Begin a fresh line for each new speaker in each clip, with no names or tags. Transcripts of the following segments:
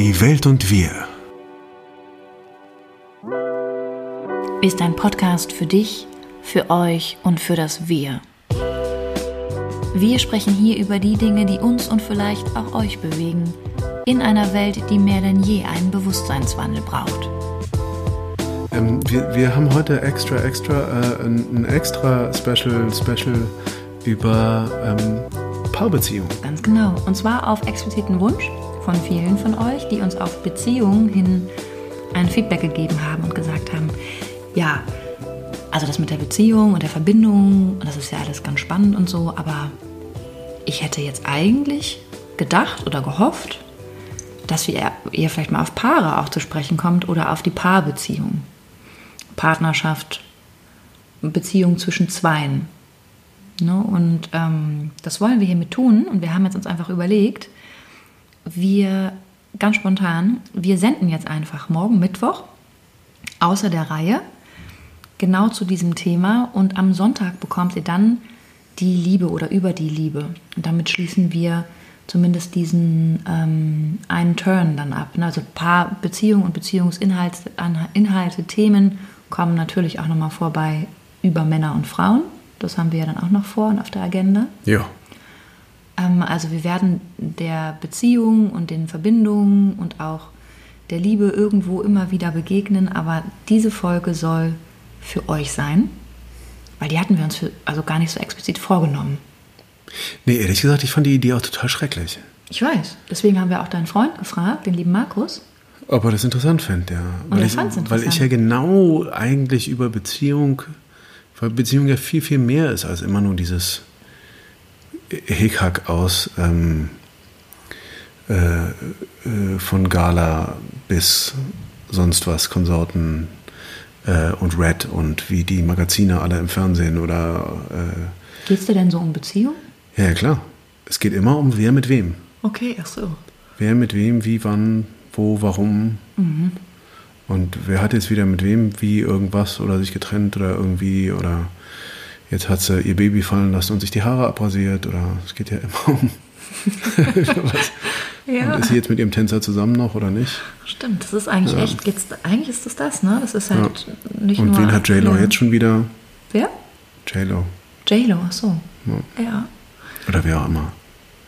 Die Welt und wir.
Ist ein Podcast für dich, für euch und für das Wir. Wir sprechen hier über die Dinge, die uns und vielleicht auch euch bewegen, in einer Welt, die mehr denn je einen Bewusstseinswandel braucht.
Ähm, wir, wir haben heute extra, extra, äh, ein, ein extra Special, Special über ähm, Paarbeziehungen.
Ganz genau. Und zwar auf expliziten Wunsch von vielen von euch, die uns auf Beziehungen hin ein Feedback gegeben haben und gesagt haben, ja, also das mit der Beziehung und der Verbindung, das ist ja alles ganz spannend und so, aber ich hätte jetzt eigentlich gedacht oder gehofft, dass wir eher vielleicht mal auf Paare auch zu sprechen kommt oder auf die Paarbeziehung. Partnerschaft, Beziehung zwischen Zweien. Ne? Und ähm, das wollen wir hiermit tun und wir haben jetzt uns einfach überlegt, wir ganz spontan, wir senden jetzt einfach morgen Mittwoch außer der Reihe genau zu diesem Thema und am Sonntag bekommt ihr dann die Liebe oder über die Liebe. Und damit schließen wir zumindest diesen ähm, einen Turn dann ab. Ne? Also Paar Beziehung und Beziehungsinhalte, Inhalte, Themen kommen natürlich auch nochmal vorbei über Männer und Frauen. Das haben wir ja dann auch noch vor und auf der Agenda.
Ja.
Ähm, also wir werden der Beziehung und den Verbindungen und auch der Liebe irgendwo immer wieder begegnen, aber diese Folge soll für euch sein, weil die hatten wir uns für, also gar nicht so explizit vorgenommen.
Nee, ehrlich gesagt, ich fand die Idee auch total schrecklich.
Ich weiß. Deswegen haben wir auch deinen Freund gefragt, den lieben Markus.
Ob er das interessant fände, ja.
Und
weil, ich,
fand's
weil
interessant.
ich ja genau eigentlich über Beziehung, weil Beziehung ja viel, viel mehr ist als immer nur dieses Hickhack aus ähm, äh, äh, von Gala bis sonst was, Konsorten äh, und Red und wie die Magazine alle im Fernsehen oder äh,
Geht es dir denn so um Beziehung?
ja, klar. Es geht immer um wer mit wem.
Okay, ach so.
Wer mit wem, wie, wann, wo, warum. Und wer hat jetzt wieder mit wem, wie, irgendwas oder sich getrennt oder irgendwie oder jetzt hat sie ihr Baby fallen lassen und sich die Haare abrasiert oder es geht ja immer um.
Ja,
Und ist sie jetzt mit ihrem Tänzer zusammen noch oder nicht?
stimmt. Das ist eigentlich
Ja.
echt, geht's, eigentlich ist das das, ne? Das ist halt nicht
Und
nur...
wen hat J-Lo
ja.
jetzt schon wieder?
Wer?
J-Lo.
J-Lo, ach so.
Ja.
Ja.
Oder wer auch immer.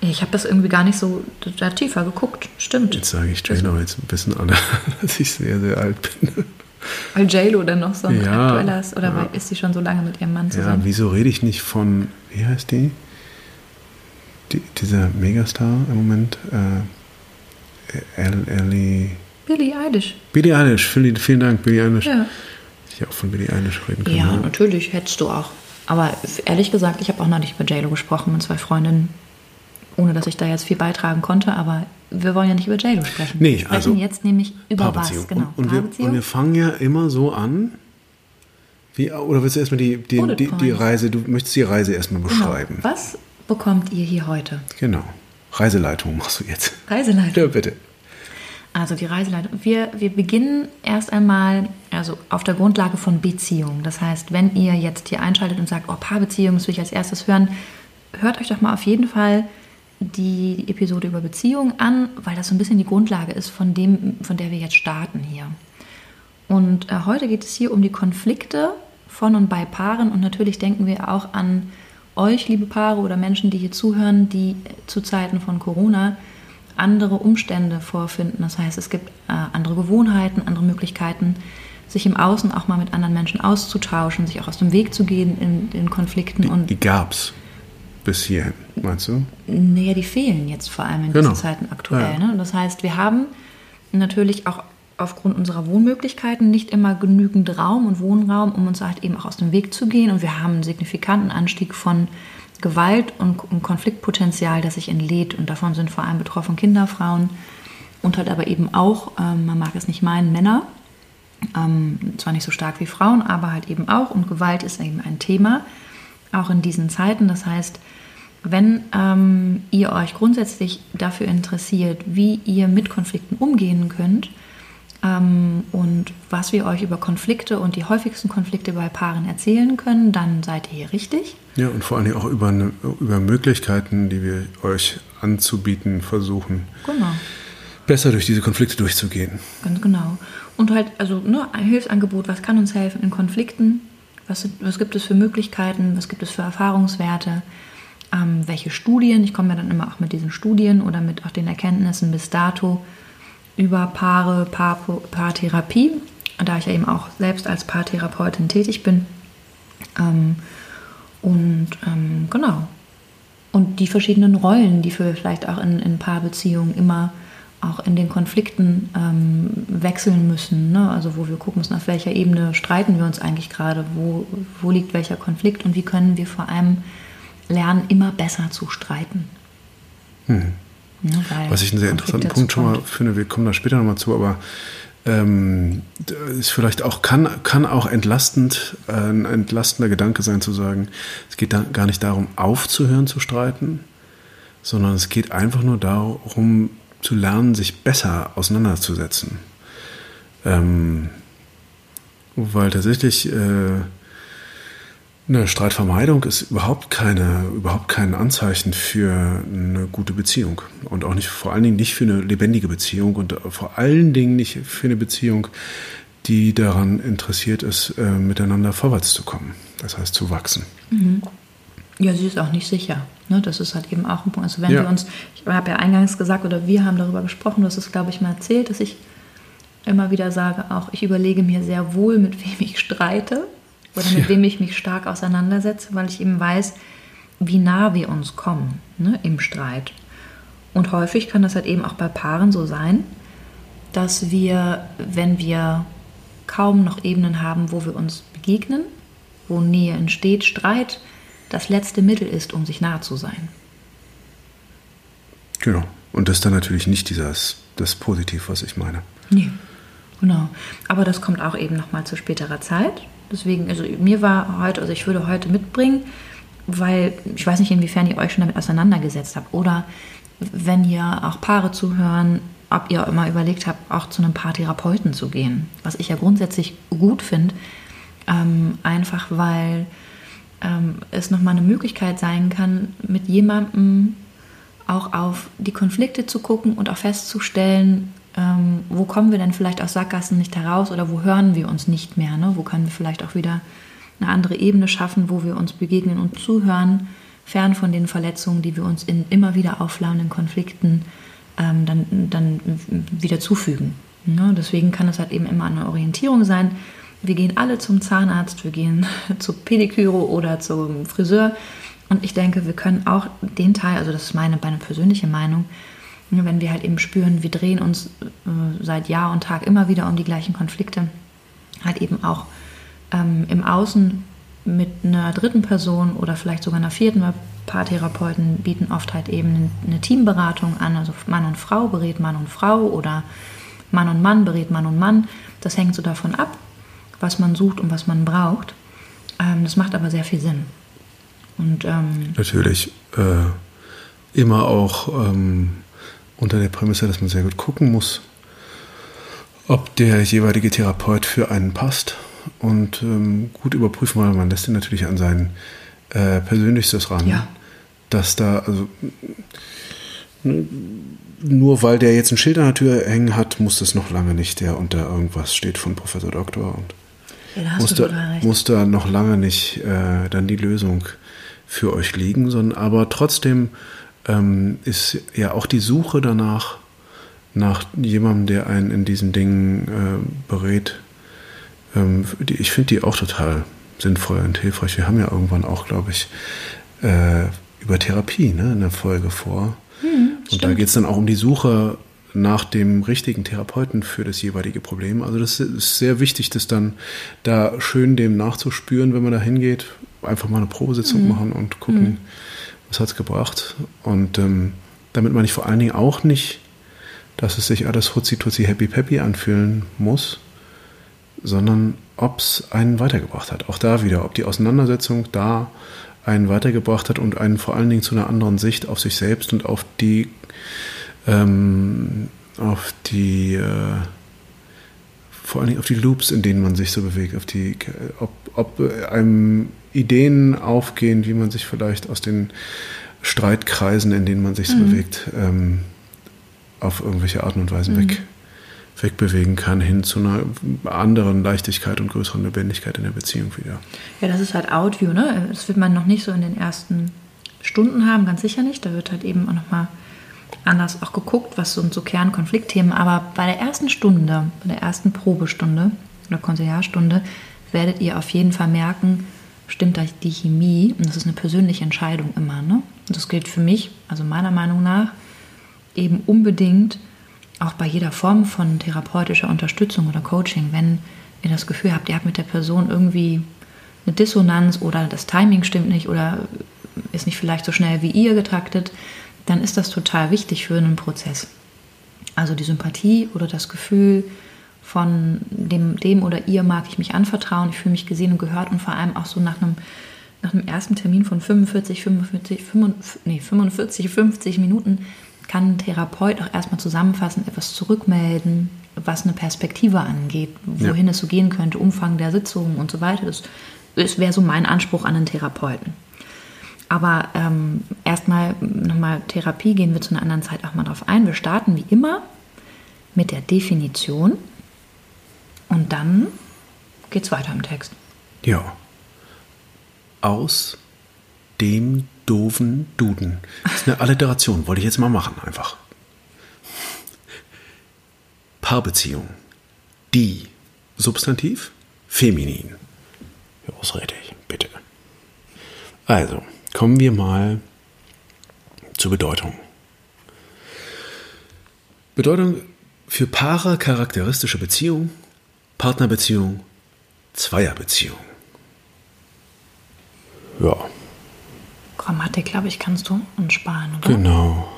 Ich habe das irgendwie gar nicht so da tiefer geguckt. Stimmt.
Jetzt sage ich J-Lo, jetzt wissen alle, dass ich sehr, sehr alt bin.
Weil J-Lo dann noch so ein
Ja,
aktueller ist. Oder
ja.
weil ist sie schon so lange mit ihrem Mann
Ja,
zusammen?
wieso rede ich nicht von, wie heißt die? die dieser Megastar im Moment? Äh, El- Ellie.
Billie Eilish.
Billie Eilish, vielen, vielen Dank, Billie Eilish.
Ja.
Ich hätte auch von Billie Eilish reden können.
Ja, natürlich hättest du auch. Aber ehrlich gesagt, ich habe auch noch nicht über J-Lo gesprochen mit zwei Freundinnen, ohne dass ich da jetzt viel beitragen konnte. Aber wir wollen ja nicht über J-Lo sprechen.
Nee,
wir sprechen
also
jetzt nämlich über was, genau.
Und, und, wir, und wir fangen ja immer so an. Wie, oder willst du erstmal die, die, die, die. Reise, du möchtest die Reise erstmal
genau.
beschreiben.
Was bekommt ihr hier heute?
Genau. Reiseleitung machst du jetzt.
Reiseleitung.
Ja, bitte.
Also die Reiseleitung. Wir, wir beginnen erst einmal also auf der Grundlage von Beziehung. Das heißt, wenn ihr jetzt hier einschaltet und sagt, oh, Paarbeziehung, das will ich als erstes hören, hört euch doch mal auf jeden Fall die Episode über Beziehung an, weil das so ein bisschen die Grundlage ist von dem, von der wir jetzt starten hier. Und äh, heute geht es hier um die Konflikte von und bei Paaren und natürlich denken wir auch an euch, liebe Paare oder Menschen, die hier zuhören, die zu Zeiten von Corona andere Umstände vorfinden. Das heißt, es gibt äh, andere Gewohnheiten, andere Möglichkeiten, sich im Außen auch mal mit anderen Menschen auszutauschen, sich auch aus dem Weg zu gehen in, in Konflikten.
Die,
und
die gab's bis hierhin, meinst du?
naja, die fehlen jetzt vor allem in
Genau.
diesen Zeiten aktuell.
Ja.
Ne? Das heißt, wir haben natürlich auch aufgrund unserer Wohnmöglichkeiten nicht immer genügend Raum und Wohnraum, um uns halt eben auch aus dem Weg zu gehen. Und wir haben einen signifikanten Anstieg von Gewalt und, und Konfliktpotenzial, das sich entlädt. Und davon sind vor allem betroffen Kinder, Frauen und halt aber eben auch, ähm, man mag es nicht meinen, Männer. Ähm, zwar nicht so stark wie Frauen, aber halt eben auch. Und Gewalt ist eben ein Thema, auch in diesen Zeiten. Das heißt, wenn ähm, ihr euch grundsätzlich dafür interessiert, wie ihr mit Konflikten umgehen könnt ähm, und was wir euch über Konflikte und die häufigsten Konflikte bei Paaren erzählen können, dann seid ihr hier richtig.
Ja, und vor allen Dingen auch über, eine, über Möglichkeiten, die wir euch anzubieten versuchen.
Genau.
besser durch diese Konflikte durchzugehen.
Ganz genau. Und halt, also ne, ein Hilfsangebot, was kann uns helfen in Konflikten? Was, was gibt es für Möglichkeiten? Was gibt es für Erfahrungswerte? Ähm, welche Studien? Ich komme ja dann immer auch mit diesen Studien oder mit auch den Erkenntnissen bis dato über Paare, Paar, Paartherapie, da ich ja eben auch selbst als Paartherapeutin tätig bin. Ähm, und ähm, genau. Und die verschiedenen Rollen, die wir vielleicht auch in, in Paarbeziehungen immer auch in den Konflikten ähm, wechseln müssen. Ne? Also wo wir gucken müssen, auf welcher Ebene streiten wir uns eigentlich gerade, wo, wo liegt welcher Konflikt und wie können wir vor allem lernen, immer besser zu streiten.
Hm. Ja, Was ich einen sehr interessanten Punkt schon mal finde, wir kommen da später nochmal zu, aber ähm, ist vielleicht auch, kann, kann auch entlastend, äh, ein entlastender Gedanke sein zu sagen, es geht da gar nicht darum, aufzuhören zu streiten, sondern es geht einfach nur darum, zu lernen, sich besser auseinanderzusetzen. Ähm, weil tatsächlich äh, eine Streitvermeidung ist überhaupt, keine, überhaupt kein Anzeichen für eine gute Beziehung. Und auch nicht, vor allen Dingen nicht für eine lebendige Beziehung und vor allen Dingen nicht für eine Beziehung, die daran interessiert ist, äh, miteinander vorwärts zu kommen. Das heißt, zu wachsen.
Mhm. Ja, sie ist auch nicht sicher. Ne? Das ist halt eben auch ein Punkt. Also wenn ja. wir uns, ich habe ja eingangs gesagt, oder wir haben darüber gesprochen, du hast es, glaube ich, mal erzählt, dass ich immer wieder sage, auch ich überlege mir sehr wohl, mit wem ich streite oder mit ja. wem ich mich stark auseinandersetze, weil ich eben weiß, wie nah wir uns kommen ne, im Streit. Und häufig kann das halt eben auch bei Paaren so sein, dass wir, wenn wir kaum noch Ebenen haben, wo wir uns begegnen, wo Nähe entsteht, Streit das letzte Mittel ist, um sich nahe zu sein.
Genau. Und das ist dann natürlich nicht dieses, das Positiv, was ich meine.
Nee, genau. Aber das kommt auch eben nochmal zu späterer Zeit. Deswegen, also mir war heute, also ich würde heute mitbringen, weil ich weiß nicht, inwiefern ihr euch schon damit auseinandergesetzt habt. Oder wenn ihr auch Paare zuhören, ob ihr immer überlegt habt, auch zu einem Paartherapeuten zu gehen. Was ich ja grundsätzlich gut finde, ähm, einfach weil ähm, es nochmal eine Möglichkeit sein kann, mit jemandem auch auf die Konflikte zu gucken und auch festzustellen, ähm, wo kommen wir denn vielleicht aus Sackgassen nicht heraus oder wo hören wir uns nicht mehr, ne? wo können wir vielleicht auch wieder eine andere Ebene schaffen, wo wir uns begegnen und zuhören, fern von den Verletzungen, die wir uns in immer wieder aufflammenden Konflikten ähm, dann, dann wieder zufügen. Ne? Deswegen kann es halt eben immer eine Orientierung sein, wir gehen alle zum Zahnarzt, wir gehen zur Pediküre oder zum Friseur. Und ich denke, wir können auch den Teil, also das ist meine, meine persönliche Meinung, wenn wir halt eben spüren, wir drehen uns äh, seit Jahr und Tag immer wieder um die gleichen Konflikte, halt eben auch ähm, im Außen mit einer dritten Person oder vielleicht sogar einer vierten, weil Paartherapeuten bieten oft halt eben eine Teamberatung an, also Mann und Frau berät Mann und Frau oder Mann und Mann berät Mann und Mann. Das hängt so davon ab, was man sucht und was man braucht. Ähm, das macht aber sehr viel Sinn.
Und, ähm, Natürlich äh, immer auch ähm, unter der Prämisse, dass man sehr gut gucken muss, ob der jeweilige Therapeut für einen passt und ähm, gut überprüfen, weil man lässt ihn natürlich an sein äh, Persönlichstes ran. Ja. Dass da, also nur weil der jetzt ein Schild an der Tür hängen hat, muss das noch lange nicht der unter irgendwas steht von Professor Doktor und ja, muss, da, muss da noch lange nicht äh, dann die Lösung für euch liegen, sondern aber trotzdem ähm, ist ja auch die Suche danach, nach jemandem, der einen in diesen Dingen äh, berät, ähm, die, ich finde die auch total sinnvoll und hilfreich. Wir haben ja irgendwann auch, glaube ich, äh, über Therapie ne, eine Folge vor. Hm, und da geht es dann auch um die Suche nach dem richtigen Therapeuten für das jeweilige Problem. Also das ist sehr wichtig, das dann da schön dem nachzuspüren, wenn man da hingeht. Einfach mal eine Probesitzung mhm. machen und gucken, mhm. was hat es gebracht. Und ähm, damit meine ich vor allen Dingen auch nicht, dass es sich alles hutzi-tutzi happy-peppy anfühlen muss, sondern ob es einen weitergebracht hat. Auch da wieder, ob die Auseinandersetzung da einen weitergebracht hat und einen vor allen Dingen zu einer anderen Sicht auf sich selbst und auf die ähm, auf die äh, vor allen Dingen auf die Loops, in denen man sich so bewegt, auf die, ob, ob einem Ideen aufgehen, wie man sich vielleicht aus den Streitkreisen, in denen man sich so mhm. bewegt, ähm, auf irgendwelche Arten und Weisen weg, wegbewegen kann, hin zu einer anderen Leichtigkeit und größeren Lebendigkeit in der Beziehung wieder.
Ja, das ist halt Outview, ne? Das wird man noch nicht so in den ersten Stunden haben, ganz sicher nicht. Da wird halt eben auch nochmal anders auch geguckt, was sind so Kernkonfliktthemen. Aber bei der ersten Stunde, bei der ersten Probestunde oder Konsiliarstunde, werdet ihr auf jeden Fall merken, stimmt da die Chemie. Und das ist eine persönliche Entscheidung immer. Ne? Und das gilt für mich, also meiner Meinung nach, eben unbedingt auch bei jeder Form von therapeutischer Unterstützung oder Coaching, wenn ihr das Gefühl habt, ihr habt mit der Person irgendwie eine Dissonanz oder das Timing stimmt nicht oder ist nicht vielleicht so schnell wie ihr getaktet, dann ist das total wichtig für einen Prozess. Also die Sympathie oder das Gefühl von dem, dem oder ihr mag ich mich anvertrauen, ich fühle mich gesehen und gehört und vor allem auch so nach einem, nach einem ersten Termin von 45, 45, 45, nee, 45, 50 Minuten kann ein Therapeut auch erstmal zusammenfassend etwas zurückmelden, was eine Perspektive angeht, wohin ja. es so gehen könnte, Umfang der Sitzungen und so weiter. Das, das wäre so mein Anspruch an einen Therapeuten. Aber ähm, erstmal nochmal Therapie, gehen wir zu einer anderen Zeit auch mal drauf ein. Wir starten wie immer mit der Definition und dann geht es weiter im Text.
Ja. Aus dem doofen Duden. Das ist eine Alliteration, wollte ich jetzt mal machen, einfach. Paarbeziehung. Die. Substantiv. Feminin. Ja, was rede ich? Bitte. Also, Kommen wir mal zur Bedeutung. Bedeutung für Paare charakteristische Beziehung, Partnerbeziehung, Zweierbeziehung. Ja.
Grammatik, glaube ich, kannst du uns sparen, oder?
Genau.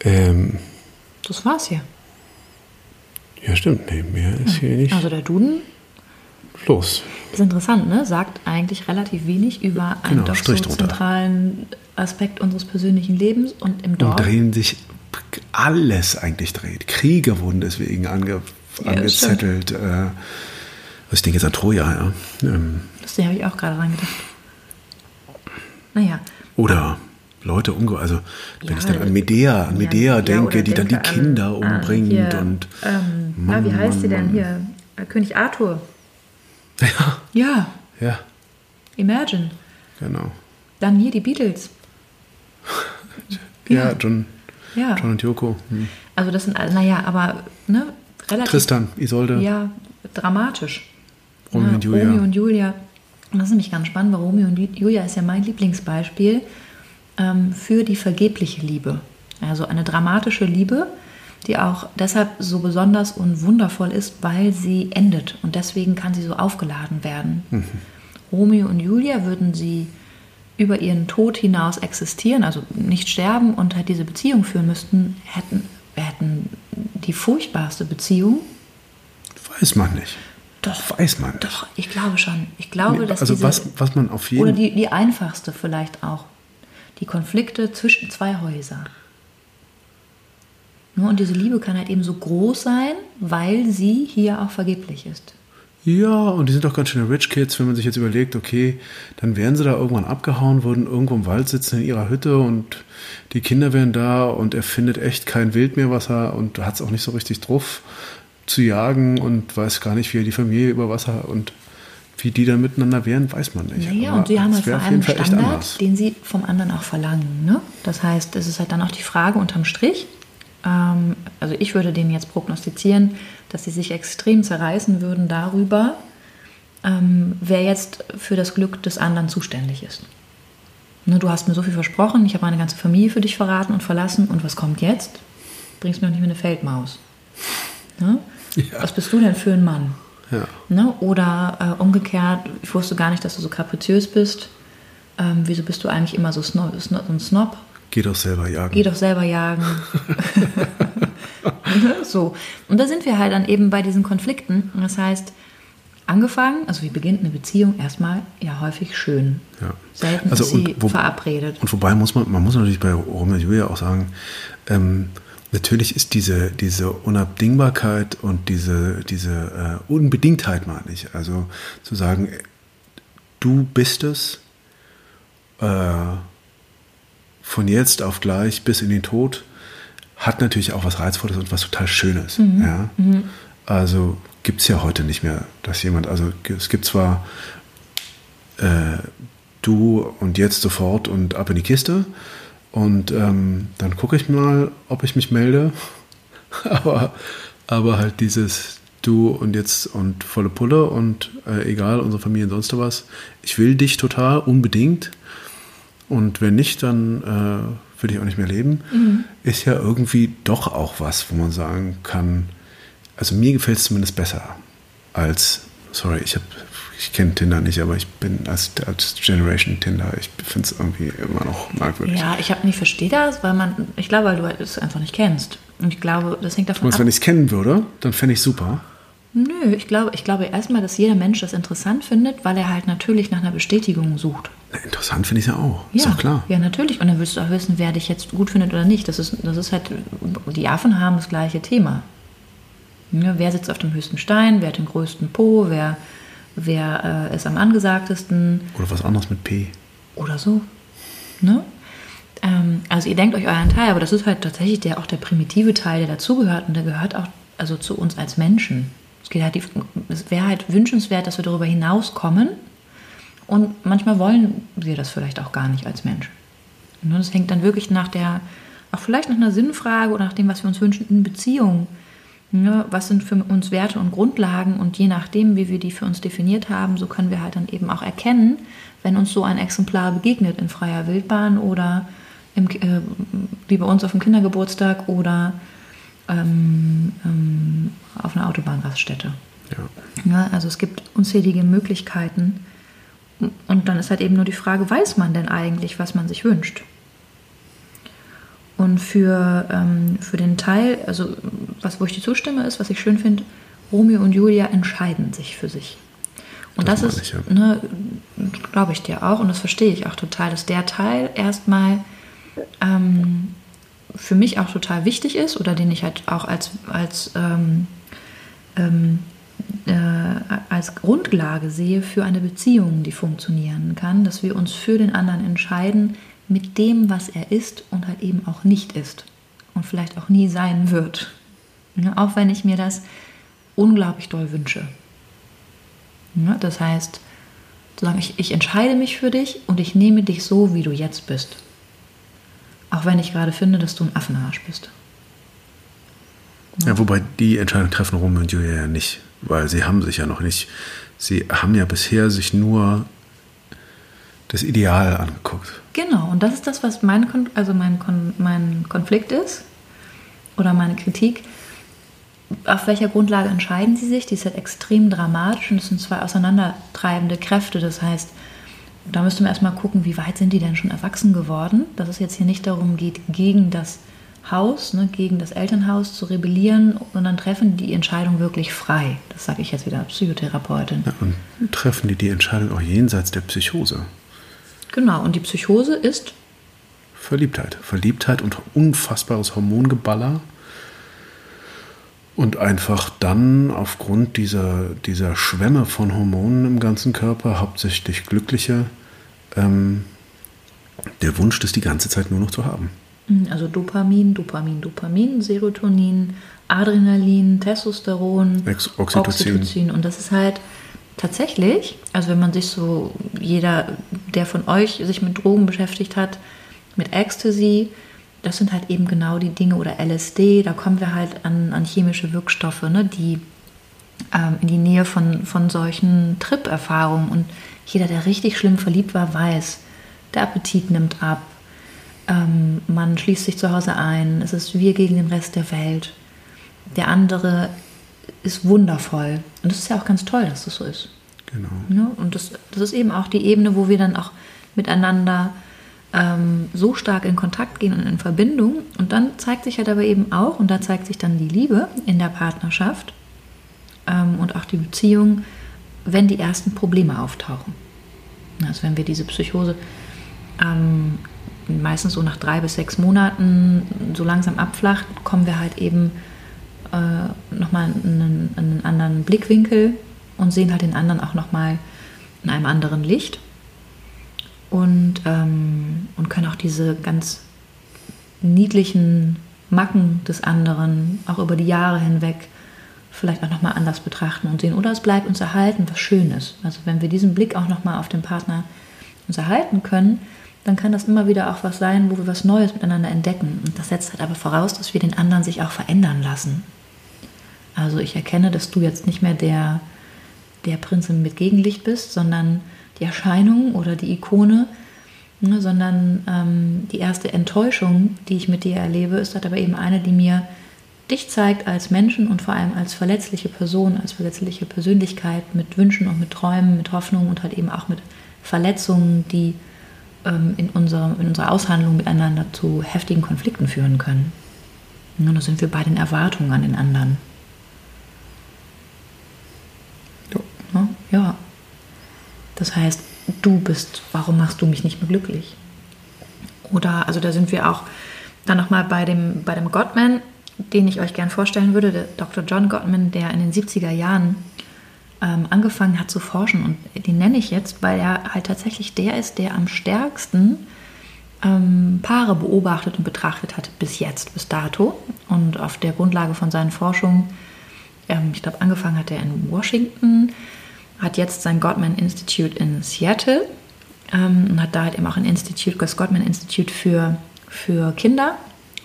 Ähm,
das war's hier.
Ja, stimmt. Nee, mehr ist hier nicht.
Also der Duden
los.
Ist interessant, ne? Sagt eigentlich relativ wenig über einen genau, doch so zentralen Aspekt unseres persönlichen Lebens und im Dorf.
Und drehen sich alles eigentlich dreht. Kriege wurden deswegen ange, ja, angezettelt. Äh, ich denke jetzt an Troja,
ja. Ähm, das habe ich auch gerade dran gedacht. Naja.
Oder Leute umge... Also wenn ja, ich dann an Medea, an Medea ja, denke, die dann die Kinder an, umbringt
hier,
und...
Ähm, Mann, wie heißt Mann, sie denn hier? König Arthur.
Ja.
Ja.
Ja.
Imagine.
Genau.
Dann hier die Beatles.
ja, John, ja. John und Yoko. Hm.
Also das sind, naja, aber ne,
relativ... Tristan, Isolde.
Ja, dramatisch.
Romeo ja, und Julia.
Romeo und Julia. Und das ist nämlich ganz spannend, weil Romeo und Julia ist ja mein Lieblingsbeispiel ähm, für die vergebliche Liebe. Also eine dramatische Liebe, die auch deshalb so besonders und wundervoll ist, weil sie endet und deswegen kann sie so aufgeladen werden. Mhm. Romeo und Julia würden sie über ihren Tod hinaus existieren, also nicht sterben und halt diese Beziehung führen müssten, hätten, hätten die furchtbarste Beziehung.
Weiß man nicht.
Doch.
Weiß man.
Doch, ich glaube schon. Ich glaube, nee, dass
also
diese,
was, was man auf jeden
Oder die, die einfachste vielleicht auch. Die Konflikte zwischen zwei Häusern. Ne, und diese Liebe kann halt eben so groß sein, weil sie hier auch vergeblich ist.
Ja, und die sind auch ganz schöne Rich Kids, wenn man sich jetzt überlegt, okay, dann wären sie da irgendwann abgehauen, würden irgendwo im Wald sitzen in ihrer Hütte und die Kinder wären da und er findet echt kein Wild mehr, was er und hat es auch nicht so richtig drauf zu jagen und weiß gar nicht, wie er die Familie über Wasser und wie die dann miteinander wären, weiß man nicht.
Naja, und sie haben halt vor allem einen Standard, den sie vom anderen auch verlangen. Ne? Das heißt, es ist halt dann auch die Frage unterm Strich, ähm, also ich würde denen jetzt prognostizieren, dass sie sich extrem zerreißen würden darüber, ähm, wer jetzt für das Glück des anderen zuständig ist. Ne, du hast mir so viel versprochen, ich habe meine ganze Familie für dich verraten und verlassen und was kommt jetzt? Bringst mir noch nicht mehr eine Feldmaus. Ne? Ja. Was bist du denn für ein Mann?
Ja.
Ne? Oder äh, umgekehrt, ich wusste gar nicht, dass du so kapriziös bist. Ähm, wieso bist du eigentlich immer so, snob, so ein Snob?
Geh doch selber jagen.
Geh doch selber jagen. so. Und da sind wir halt dann eben bei diesen Konflikten. Das heißt, angefangen, also wie beginnt eine Beziehung erstmal ja häufig schön.
Ja.
Selten also ist sie wo, verabredet.
Und wobei muss man, man muss natürlich bei Romeo und Julia auch sagen, ähm, natürlich ist diese, diese Unabdingbarkeit und diese, diese äh, Unbedingtheit, meine ich. Also zu sagen, du bist es, äh, von jetzt auf gleich bis in den Tod, hat natürlich auch was Reizvolles und was total Schönes. Ja? Also gibt es ja heute nicht mehr, dass jemand, also es gibt zwar äh, du und jetzt sofort und ab in die Kiste und ähm, dann gucke ich mal, ob ich mich melde, aber, aber halt dieses du und jetzt und volle Pulle und äh, egal, unsere Familie und sonst was, ich will dich total, unbedingt und wenn nicht, dann äh, will ich auch nicht mehr leben, ist ja irgendwie doch auch was, wo man sagen kann, also mir gefällt es zumindest besser als, sorry, ich habe, ich kenne Tinder nicht, aber ich bin als, als Generation Tinder, ich finde es irgendwie immer noch merkwürdig.
Ja, ich habe nicht verstehe das, weil man, ich glaube, weil du es einfach nicht kennst. Und ich glaube, das hängt davon
Und
ab.
wenn ich es kennen würde, dann fände ich super.
Nö, ich glaube, ich glaube erstmal, dass jeder Mensch das interessant findet, weil er halt natürlich nach einer Bestätigung sucht.
Interessant finde ich es ja auch. Ist doch klar.
Ja, natürlich. Und dann willst du auch wissen, wer dich jetzt gut findet oder nicht. Das ist, das ist halt, die Affen haben das gleiche Thema. Ja, wer sitzt auf dem höchsten Stein, wer hat den größten Po, wer, wer äh, ist am angesagtesten
Oder was anderes mit P.
oder so. Ne? Ähm, also ihr denkt euch euren Teil, aber das ist halt tatsächlich der, auch der primitive Teil, der dazugehört und der gehört auch also zu uns als Menschen. Es, geht halt die, es wäre halt wünschenswert, dass wir darüber hinauskommen und manchmal wollen wir das vielleicht auch gar nicht als Mensch. Ne, Das hängt dann wirklich nach der, auch vielleicht nach einer Sinnfrage oder nach dem, was wir uns wünschen in Beziehung. Ne, Was sind für uns Werte und Grundlagen und je nachdem, wie wir die für uns definiert haben, so können wir halt dann eben auch erkennen, wenn uns so ein Exemplar begegnet in freier Wildbahn oder im, äh, wie bei uns auf dem Kindergeburtstag oder ähm, ähm, auf einer Autobahnraststätte.
Ja.
Ja, also es gibt unzählige Möglichkeiten. Und dann ist halt eben nur die Frage, weiß man denn eigentlich, was man sich wünscht? Und für, ähm, für den Teil, also was, wo ich dir zustimme, ist, was ich schön finde, Romeo und Julia entscheiden sich für sich. Und
Das
das, ist,
ich, ja.
ne, glaube ich dir auch, und das verstehe ich auch total, dass der Teil erstmal ähm, für mich auch total wichtig ist oder den ich halt auch als, als, ähm, ähm, äh, als Grundlage sehe für eine Beziehung, die funktionieren kann, dass wir uns für den anderen entscheiden mit dem, was er ist und halt eben auch nicht ist und vielleicht auch nie sein wird. Ja, auch wenn ich mir das unglaublich doll wünsche. Ja, das heißt, ich, ich entscheide mich für dich und ich nehme dich so, wie du jetzt bist. Auch wenn ich gerade finde, dass du ein Affenarsch bist.
Ja, wobei die Entscheidung treffen Romeo und Julia ja nicht, weil sie haben sich ja noch nicht, sie haben ja bisher sich nur das Ideal angeguckt.
Genau, und das ist das, was mein, Kon also mein, Kon mein Konflikt ist oder meine Kritik. Auf welcher Grundlage entscheiden sie sich? Die ist halt extrem dramatisch und es sind zwei auseinandertreibende Kräfte. Das heißt, da müsste man erstmal gucken, wie weit sind die denn schon erwachsen geworden, dass es jetzt hier nicht darum geht, gegen das Haus, ne, gegen das Elternhaus zu rebellieren, sondern treffen die Entscheidung wirklich frei. Das sage ich jetzt wieder Psychotherapeutin.
Ja, und treffen die die Entscheidung auch jenseits der Psychose.
Genau, und die Psychose ist
Verliebtheit. Verliebtheit und unfassbares Hormongeballer. Und einfach dann aufgrund dieser, dieser Schwämme von Hormonen im ganzen Körper, hauptsächlich glückliche, ähm, der Wunsch, das die ganze Zeit nur noch zu haben.
Also Dopamin, Dopamin, Dopamin, Serotonin, Adrenalin, Testosteron,
Ex Oxytocin.
Und das ist halt tatsächlich, also wenn man sich so, jeder, der von euch sich mit Drogen beschäftigt hat, mit Ecstasy, das sind halt eben genau die Dinge oder LSD, da kommen wir halt an, an chemische Wirkstoffe, ne, die ähm, in die Nähe von, von solchen Trip-Erfahrungen. Und jeder, der richtig schlimm verliebt war, weiß, der Appetit nimmt ab, ähm, man schließt sich zu Hause ein, es ist wir gegen den Rest der Welt. Der andere ist wundervoll. Und das ist ja auch ganz toll, dass das so ist.
Genau.
Ne? Und das, das ist eben auch die Ebene, wo wir dann auch miteinander ähm, so stark in Kontakt gehen und in Verbindung. Und dann zeigt sich halt aber eben auch, und da zeigt sich dann die Liebe in der Partnerschaft ähm, und auch die Beziehung, wenn die ersten Probleme auftauchen. Also wenn wir diese Psychose ähm, meistens so nach drei bis sechs Monaten so langsam abflacht, kommen wir halt eben äh, nochmal einen, einen anderen Blickwinkel und sehen halt den anderen auch nochmal in einem anderen Licht und, ähm, und können auch diese ganz niedlichen Macken des anderen auch über die Jahre hinweg vielleicht auch nochmal anders betrachten und sehen. Oder es bleibt uns erhalten, was Schönes. Also wenn wir diesen Blick auch nochmal auf den Partner uns erhalten können, dann kann das immer wieder auch was sein, wo wir was Neues miteinander entdecken. Und das setzt halt aber voraus, dass wir den anderen sich auch verändern lassen. Also ich erkenne, dass du jetzt nicht mehr der, der Prinzin mit Gegenlicht bist, sondern die Erscheinung oder die Ikone, ne, sondern ähm, die erste Enttäuschung, die ich mit dir erlebe, ist halt aber eben eine, die mir dich zeigt als Menschen und vor allem als verletzliche Person, als verletzliche Persönlichkeit mit Wünschen und mit Träumen, mit Hoffnungen und halt eben auch mit Verletzungen, die in, unserer, in unserer Aushandlung miteinander zu heftigen Konflikten führen können. Und da sind wir bei den Erwartungen an den anderen. Ja. ja. Das heißt, du bist, warum machst du mich nicht mehr glücklich? Oder, also da sind wir auch dann nochmal bei dem, bei dem Gottman, den ich euch gern vorstellen würde, der Dr. John Gottman, der in den 70er Jahren ähm, angefangen hat zu forschen. Und den nenne ich jetzt, weil er halt tatsächlich der ist, der am stärksten ähm, Paare beobachtet und betrachtet hat bis jetzt, bis dato. Und auf der Grundlage von seinen Forschungen, ähm, ich glaube, angefangen hat er in Washington, hat jetzt sein Gottman Institute in Seattle ähm, und hat da halt eben auch ein Institute, das Gottman Institute für, für Kinder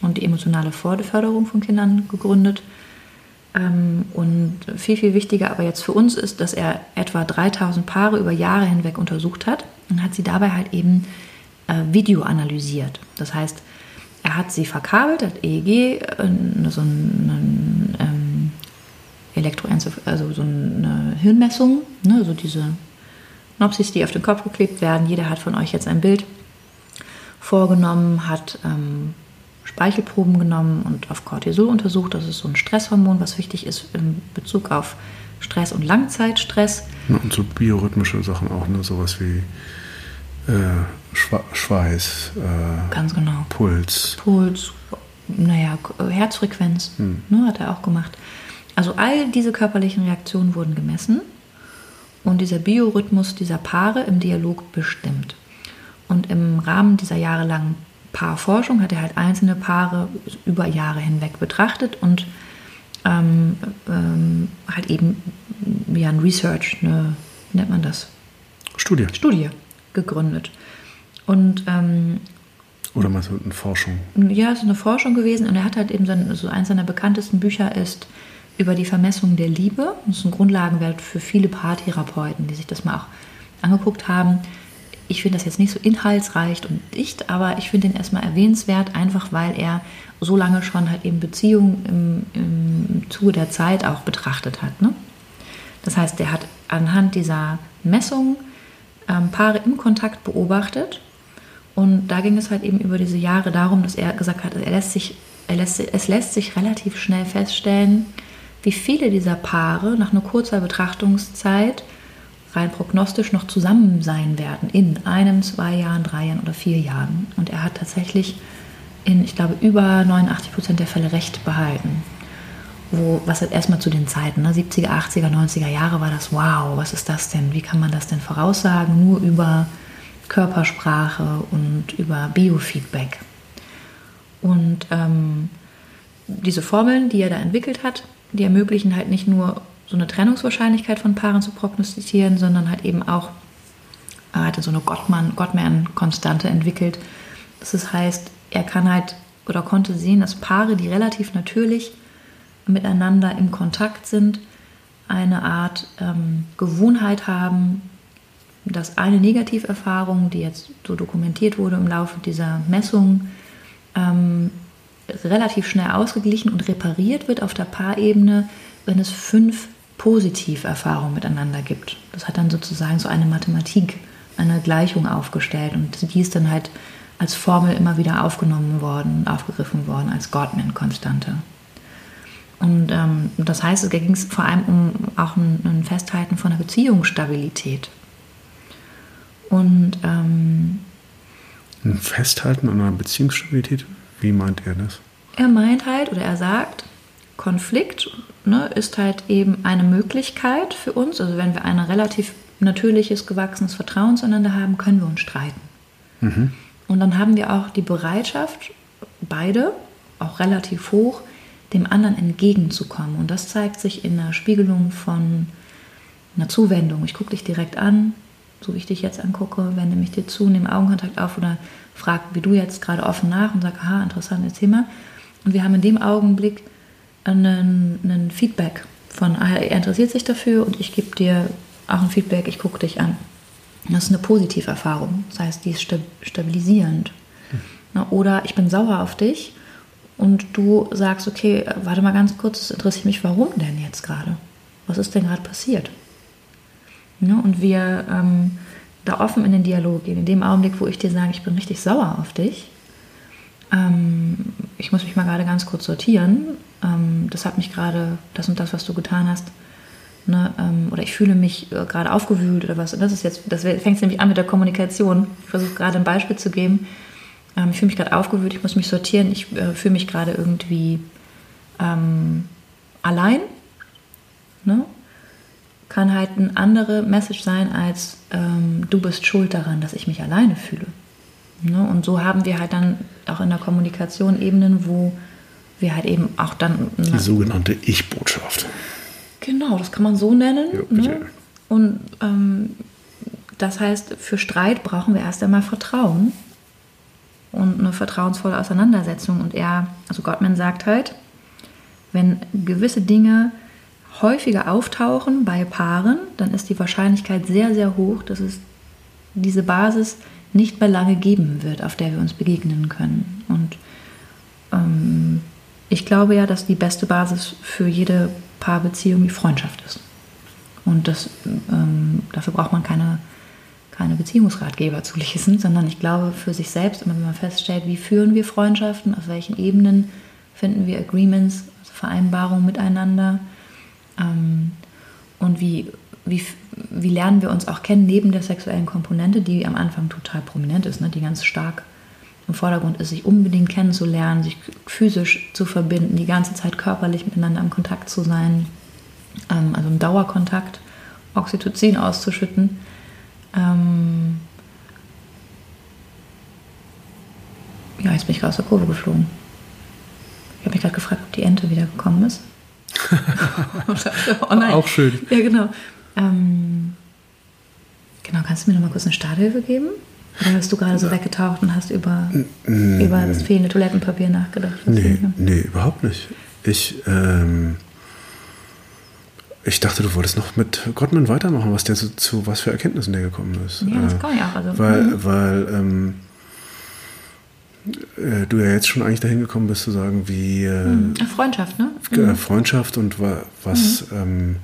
und die emotionale Förderung von Kindern gegründet. Ähm, und viel, viel wichtiger aber jetzt für uns ist, dass er etwa 3000 Paare über Jahre hinweg untersucht hat und hat sie dabei halt eben äh, Video analysiert. Das heißt, er hat sie verkabelt, hat EEG, äh, so ein, ähm, also so eine Hirnmessung, ne, so diese Nopsis, die auf den Kopf geklebt werden. Jeder hat von euch jetzt ein Bild vorgenommen, hat ähm, Speichelproben genommen und auf Cortisol untersucht. Das ist so ein Stresshormon, was wichtig ist in Bezug auf Stress und Langzeitstress.
Und so biorhythmische Sachen auch, ne? sowas wie äh, Schweiß, äh,
Ganz genau.
Puls.
Puls, naja, Herzfrequenz, hm. ne, hat er auch gemacht. Also all diese körperlichen Reaktionen wurden gemessen und dieser Biorhythmus dieser Paare im Dialog bestimmt. Und im Rahmen dieser jahrelangen Paarforschung hat er halt einzelne Paare über Jahre hinweg betrachtet und ähm, ähm, halt eben wie ein Research, eine, wie nennt man das?
Studie.
Studie gegründet. Und ähm,
oder meinst du eine Forschung?
Ja, es ist eine Forschung gewesen und er hat halt eben so, ein, so eins seiner bekanntesten Bücher ist über die Vermessung der Liebe. Das ist ein Grundlagenwert für viele Paartherapeuten, die sich das mal auch angeguckt haben. Ich finde das jetzt nicht so inhaltsreich und dicht, aber ich finde ihn erstmal erwähnenswert, einfach weil er so lange schon halt eben Beziehungen im, im Zuge der Zeit auch betrachtet hat. Ne? Das heißt, der hat anhand dieser Messung ähm, Paare im Kontakt beobachtet und da ging es halt eben über diese Jahre darum, dass er gesagt hat, er lässt sich, er lässt, es lässt sich relativ schnell feststellen, wie viele dieser Paare nach einer kurzer Betrachtungszeit rein prognostisch noch zusammen sein werden in einem, zwei Jahren, drei Jahren oder vier Jahren. Und er hat tatsächlich in, ich glaube, über 89 Prozent der Fälle recht behalten. Wo, was halt erstmal zu den Zeiten, ne, 70er, 80er, 90er Jahre war das, wow, was ist das denn? Wie kann man das denn voraussagen? Nur über Körpersprache und über Biofeedback. Und ähm, diese Formeln, die er da entwickelt hat, die ermöglichen halt nicht nur so eine Trennungswahrscheinlichkeit von Paaren zu prognostizieren, sondern halt eben auch, er hatte so eine Gottman-Konstante entwickelt. Das heißt, er kann halt oder konnte sehen, dass Paare, die relativ natürlich miteinander im Kontakt sind, eine Art ähm, Gewohnheit haben, dass eine Negativerfahrung, die jetzt so dokumentiert wurde im Laufe dieser Messung, ähm, relativ schnell ausgeglichen und repariert wird auf der Paarebene, wenn es fünf Positiverfahrungen miteinander gibt. Das hat dann sozusagen so eine Mathematik, eine Gleichung aufgestellt und die ist dann halt als Formel immer wieder aufgenommen worden, aufgegriffen worden als Gottman-Konstante. Und ähm, das heißt, es ging vor allem um auch ein, ein Festhalten von der Beziehungsstabilität. Und ähm,
ein Festhalten an einer Beziehungsstabilität? Wie meint er das?
Er meint halt oder er sagt, Konflikt ne, ist halt eben eine Möglichkeit für uns. Also wenn wir ein relativ natürliches, gewachsenes Vertrauen zueinander haben, können wir uns streiten. Mhm. Und dann haben wir auch die Bereitschaft, beide, auch relativ hoch, dem anderen entgegenzukommen. Und das zeigt sich in der Spiegelung von einer Zuwendung. Ich gucke dich direkt an, so wie ich dich jetzt angucke, wende mich dir zu, nehme Augenkontakt auf oder frage, wie du jetzt gerade offen nach und sage, aha, interessantes Thema. Und wir haben in dem Augenblick einen, einen Feedback von, ah, er interessiert sich dafür und ich gebe dir auch ein Feedback, ich gucke dich an. Das ist eine positive Erfahrung. Das heißt, die ist stabilisierend. Hm. Oder ich bin sauer auf dich und du sagst, okay, warte mal ganz kurz, es interessiert mich, warum denn jetzt gerade? Was ist denn gerade passiert? Ja, und wir ähm, da offen in den Dialog gehen. In dem Augenblick, wo ich dir sage, ich bin richtig sauer auf dich, ähm, ich muss mich mal gerade ganz kurz sortieren. Ähm, das hat mich gerade, das und das, was du getan hast, ne, ähm, oder ich fühle mich äh, gerade aufgewühlt oder was. Und das ist jetzt, das fängt nämlich an mit der Kommunikation. Ich versuche gerade ein Beispiel zu geben. Ähm, ich fühle mich gerade aufgewühlt, ich muss mich sortieren, ich äh, fühle mich gerade irgendwie ähm, allein. Ne? Kann halt eine andere Message sein als ähm, du bist schuld daran, dass ich mich alleine fühle. Ne? Und so haben wir halt dann auch in der Kommunikation Ebenen, wo wir halt eben auch dann.
Die sogenannte Ich-Botschaft.
Genau, das kann man so nennen. Ja, ne? Und ähm, das heißt, für Streit brauchen wir erst einmal Vertrauen und eine vertrauensvolle Auseinandersetzung. Und er, also Gottman sagt halt, wenn gewisse Dinge häufiger auftauchen bei Paaren, dann ist die Wahrscheinlichkeit sehr, sehr hoch, dass es diese Basis nicht mehr lange geben wird, auf der wir uns begegnen können. Und ähm, ich glaube ja, dass die beste Basis für jede Paarbeziehung die Freundschaft ist. Und das, ähm, dafür braucht man keine, keine Beziehungsratgeber zu lesen, sondern ich glaube für sich selbst, immer wenn man feststellt, wie führen wir Freundschaften, auf welchen Ebenen finden wir Agreements, also Vereinbarungen miteinander ähm, und wie, wie, wie lernen wir uns auch kennen neben der sexuellen Komponente, die am Anfang total prominent ist, ne, die ganz stark im Vordergrund ist, sich unbedingt kennenzulernen, sich physisch zu verbinden, die ganze Zeit körperlich miteinander im Kontakt zu sein, ähm, also im Dauerkontakt, Oxytocin auszuschütten. Ähm ja, jetzt bin ich gerade aus der Kurve geflogen. Ich habe mich gerade gefragt, ob die Ente wieder gekommen ist.
oh Auch schön.
Ja, genau. Ähm, genau, kannst du mir noch mal kurz eine Starthilfe geben? Oder hast du gerade so weggetaucht und hast über, mm, über das fehlende Toilettenpapier nachgedacht?
Nee, nee, überhaupt nicht. Ich, ähm, ich dachte, du wolltest noch mit Gottman weitermachen, was der zu, zu was für Erkenntnissen der gekommen ist.
Ja, das kann ich auch. Also,
weil, mhm. weil ähm, äh, du ja jetzt schon eigentlich dahin gekommen bist zu sagen, wie äh,
mhm. Freundschaft, ne?
Mhm. Freundschaft und wa was, mhm.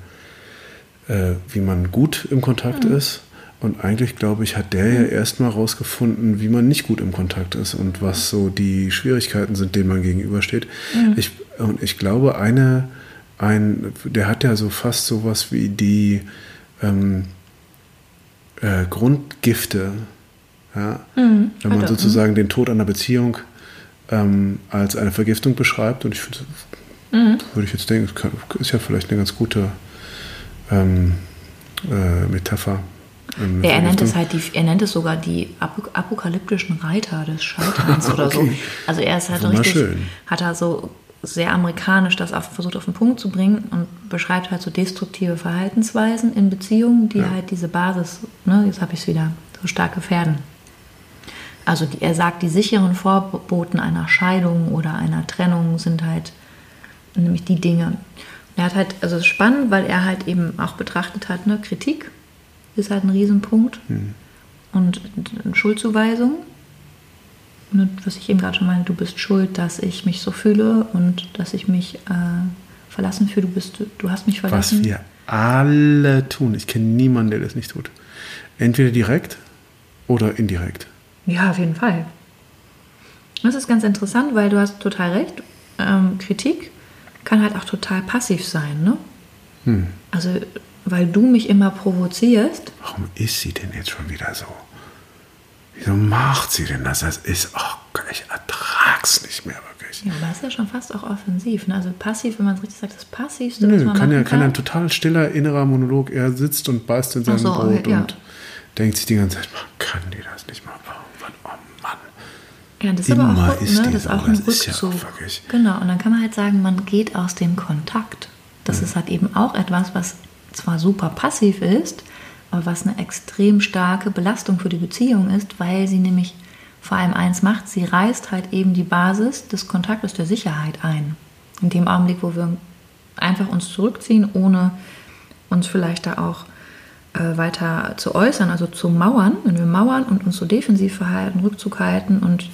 ähm, äh, wie man gut im Kontakt mhm. ist. Und eigentlich, glaube ich, hat der ja mhm. erstmal rausgefunden, wie man nicht gut im Kontakt ist und was so die Schwierigkeiten sind, denen man gegenübersteht. Mhm. Ich, und ich glaube, eine, ein, der hat ja so fast sowas wie die ähm, äh, Grundgifte, ja? Mhm, wenn man sozusagen den Tod einer Beziehung ähm, als eine Vergiftung beschreibt. Und ich finde, mhm. würde ich jetzt denken, ist ja vielleicht eine ganz gute ähm, äh, Metapher.
Ja, er nennt es halt die, er nennt es sogar die apokalyptischen Reiter des Scheiterns oder okay. so. Also er ist halt richtig, hat er so sehr amerikanisch das auf, versucht auf den Punkt zu bringen und beschreibt halt so destruktive Verhaltensweisen in Beziehungen, die ja. halt diese Basis, ne, jetzt habe ich es wieder, so stark gefährden. Also die, er sagt, die sicheren Vorboten einer Scheidung oder einer Trennung sind halt nämlich die Dinge. Er hat halt, also es ist spannend, weil er halt eben auch betrachtet hat, ne, Kritik ist halt ein Riesenpunkt. Mhm. Und Schuldzuweisung. Und was ich eben gerade schon meinte, du bist schuld, dass ich mich so fühle und dass ich mich äh, verlassen fühle. Du, bist, du hast mich verlassen.
Was wir alle tun. Ich kenne niemanden, der das nicht tut. Entweder direkt oder indirekt.
Ja, auf jeden Fall. Das ist ganz interessant, weil du hast total recht. Ähm, Kritik kann halt auch total passiv sein, ne? Hm. Also weil du mich immer provozierst.
Warum ist sie denn jetzt schon wieder so? Wieso macht sie denn das? Das ist, oh, ich ertrag's nicht mehr wirklich.
Ja, aber das ist ja schon fast auch offensiv. Ne? Also passiv, wenn man es richtig sagt, das Passivste,
Nö, was man kann ja, kann. ja ein total stiller innerer Monolog. Er sitzt und beißt in seinem so, Brot ja. und denkt sich die ganze Zeit, man kann die das nicht mal bauen. Oh Mann.
Ja, das ist aber
Immer
auch,
ist
ne, das ist auch ein
das ist ja
Rückzug.
auch
genau, und dann kann man halt sagen, man geht aus dem Kontakt. Das ist halt eben auch etwas, was zwar super passiv ist, aber was eine extrem starke Belastung für die Beziehung ist, weil sie nämlich vor allem eins macht, sie reißt halt eben die Basis des Kontaktes der Sicherheit ein. In dem Augenblick, wo wir einfach uns zurückziehen, ohne uns vielleicht da auch äh, weiter zu äußern, also zu mauern, wenn wir mauern und uns so defensiv verhalten, Rückzug halten und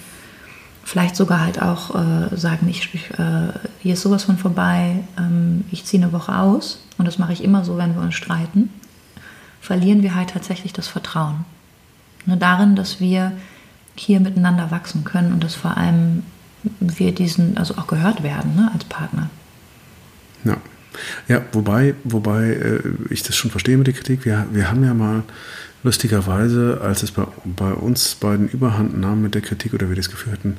vielleicht sogar halt auch äh, sagen, ich, ich, äh, hier ist sowas von vorbei, ähm, ich ziehe eine Woche aus und das mache ich immer so, wenn wir uns streiten, verlieren wir halt tatsächlich das Vertrauen. Nur darin, dass wir hier miteinander wachsen können und dass vor allem wir diesen, also auch gehört werden ne, als Partner.
Ja. Ja, wobei, wobei äh, ich das schon verstehe mit der Kritik. Wir, wir haben ja mal lustigerweise, als es bei, bei uns beiden Überhand nahm mit der Kritik oder wir das Gefühl hatten,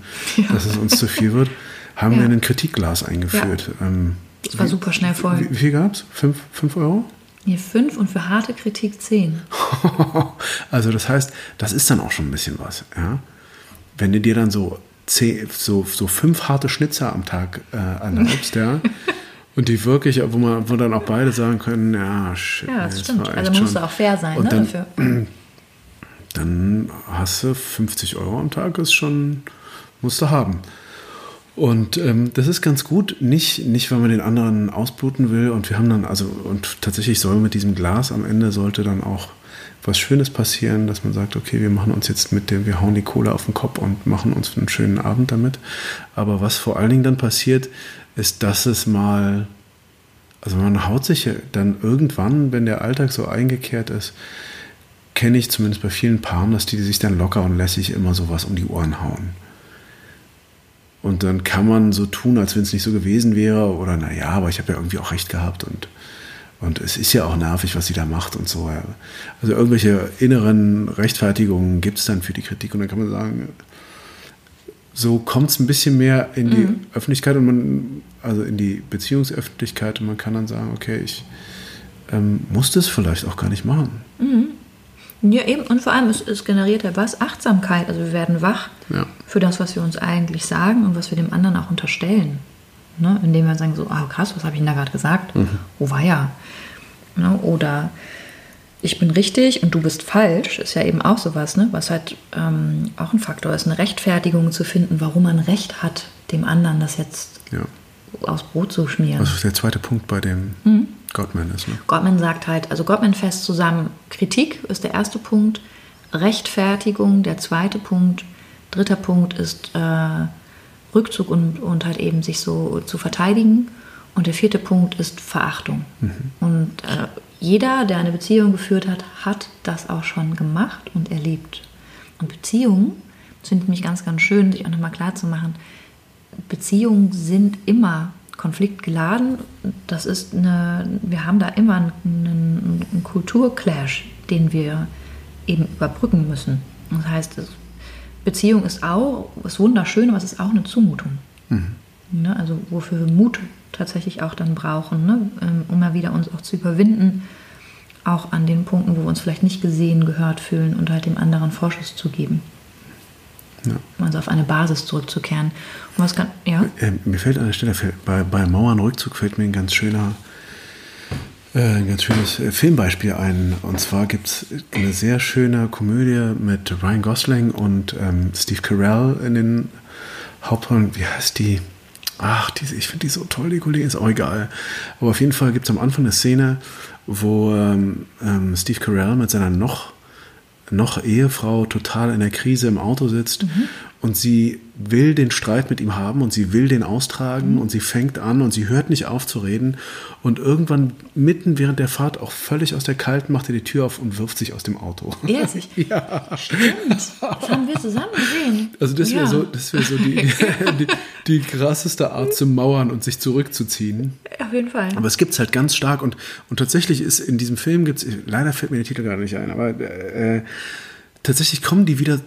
dass es uns zu viel wird, haben
Ja.
wir ein Kritikglas eingeführt. Ähm,
Das war super schnell voll.
wie, wie viel gab es? Fünf, fünf Euro?
Hier fünf und für harte Kritik zehn.
also das heißt, das ist dann auch schon ein bisschen was. Ja? Wenn du dir dann so, zehn, so, so fünf harte Schnitzer am Tag äh, erlaubst, ja, und die wirklich, wo man, wo dann auch beide sagen können, ja, shit,
Ja, das
das
stimmt. Also man muss
schon-
auch fair sein
Und
ne,
dann,
dafür.
dann hast du 50 Euro am Tag, ist schon, musst du haben. Und ähm, das ist ganz gut, nicht, nicht, weil man den anderen ausbluten will. Und wir haben dann, also, und tatsächlich soll mit diesem Glas am Ende sollte dann auch was Schönes passieren, dass man sagt, okay, wir machen uns jetzt mit dem, wir hauen die Kohle auf den Kopf und machen uns einen schönen Abend damit. Aber was vor allen Dingen dann passiert, ist, dass es mal, also man haut sich dann irgendwann, wenn der Alltag so eingekehrt ist, kenne ich zumindest bei vielen Paaren, dass die sich dann locker und lässig immer sowas um die Ohren hauen. Und dann kann man so tun, als wenn es nicht so gewesen wäre, oder naja, aber ich habe ja irgendwie auch recht gehabt und, und es ist ja auch nervig, was sie da macht und so. Also irgendwelche inneren Rechtfertigungen gibt es dann für die Kritik und dann kann man sagen, so kommt es ein bisschen mehr in die Öffentlichkeit und man, also in die Beziehungsöffentlichkeit und man kann dann sagen, okay, ich ähm, muss das vielleicht auch gar nicht machen.
Ja, eben. Und vor allem, es, es generiert ja was? Achtsamkeit. Also wir werden wach
Ja.
für das, was wir uns eigentlich sagen und was wir dem anderen auch unterstellen. Ne? Indem wir sagen so, ah krass, was habe ich denn da gerade gesagt? Oh war ja. Ne? Oder ich bin richtig und du bist falsch, ist ja eben auch sowas, ne? was halt ähm, auch ein Faktor ist, eine Rechtfertigung zu finden, warum man Recht hat, dem anderen das jetzt
Ja.
aufs Brot zu schmieren.
Das ist der zweite Punkt bei dem Gottman ist. Ne?
Gottman sagt halt, also Gottman fest zusammen, Kritik ist der erste Punkt, Rechtfertigung der zweite Punkt, dritter Punkt ist äh, Rückzug und, und halt eben sich so zu verteidigen und der vierte Punkt ist Verachtung. Und äh, jeder, der eine Beziehung geführt hat, hat das auch schon gemacht und erlebt. Und Beziehungen sind nämlich ganz, ganz schön, sich auch nochmal klar zu machen, Beziehungen sind immer konfliktgeladen. Das ist eine, wir haben da immer einen, einen, einen Kulturclash, den wir eben überbrücken müssen. Das heißt, Beziehung ist auch ist wunderschön, aber es ist auch eine Zumutung. Ne? Also wofür wir Mut tatsächlich auch dann brauchen, ne? ähm, um mal wieder uns auch zu überwinden, auch an den Punkten, wo wir uns vielleicht nicht gesehen, gehört fühlen und halt dem anderen Vorschuss zu geben.
Ja.
Also auf eine Basis zurückzukehren. Und was kann, ja?
Äh, mir fällt an der Stelle, bei, bei Mauernrückzug fällt mir ein ganz schöner, äh, ein ganz schönes äh, Filmbeispiel ein. Und zwar gibt es eine sehr schöne Komödie mit Ryan Gosling und ähm, Steve Carell in den Hauptrollen. Wie heißt die? Ach, diese, ich finde die so toll, die Kollegin, ist auch egal. Aber auf jeden Fall gibt es am Anfang eine Szene, wo ähm, ähm, Steve Carell mit seiner noch noch Ehefrau total in der Krise im Auto sitzt und sie will den Streit mit ihm haben und sie will den austragen und sie fängt an und sie hört nicht auf zu reden und irgendwann mitten während der Fahrt auch völlig aus der Kalten macht er die Tür auf und wirft sich aus dem Auto.
Ehrlich?
Ja.
Stimmt. Das haben wir zusammen gesehen.
Also das wäre
Ja.
so, das wäre so die, die, die krasseste Art zu mauern und sich zurückzuziehen.
Auf jeden Fall.
Aber es gibt es halt ganz stark und, und tatsächlich ist in diesem Film gibt es, leider fällt mir der Titel gerade nicht ein, aber äh, tatsächlich kommen die wieder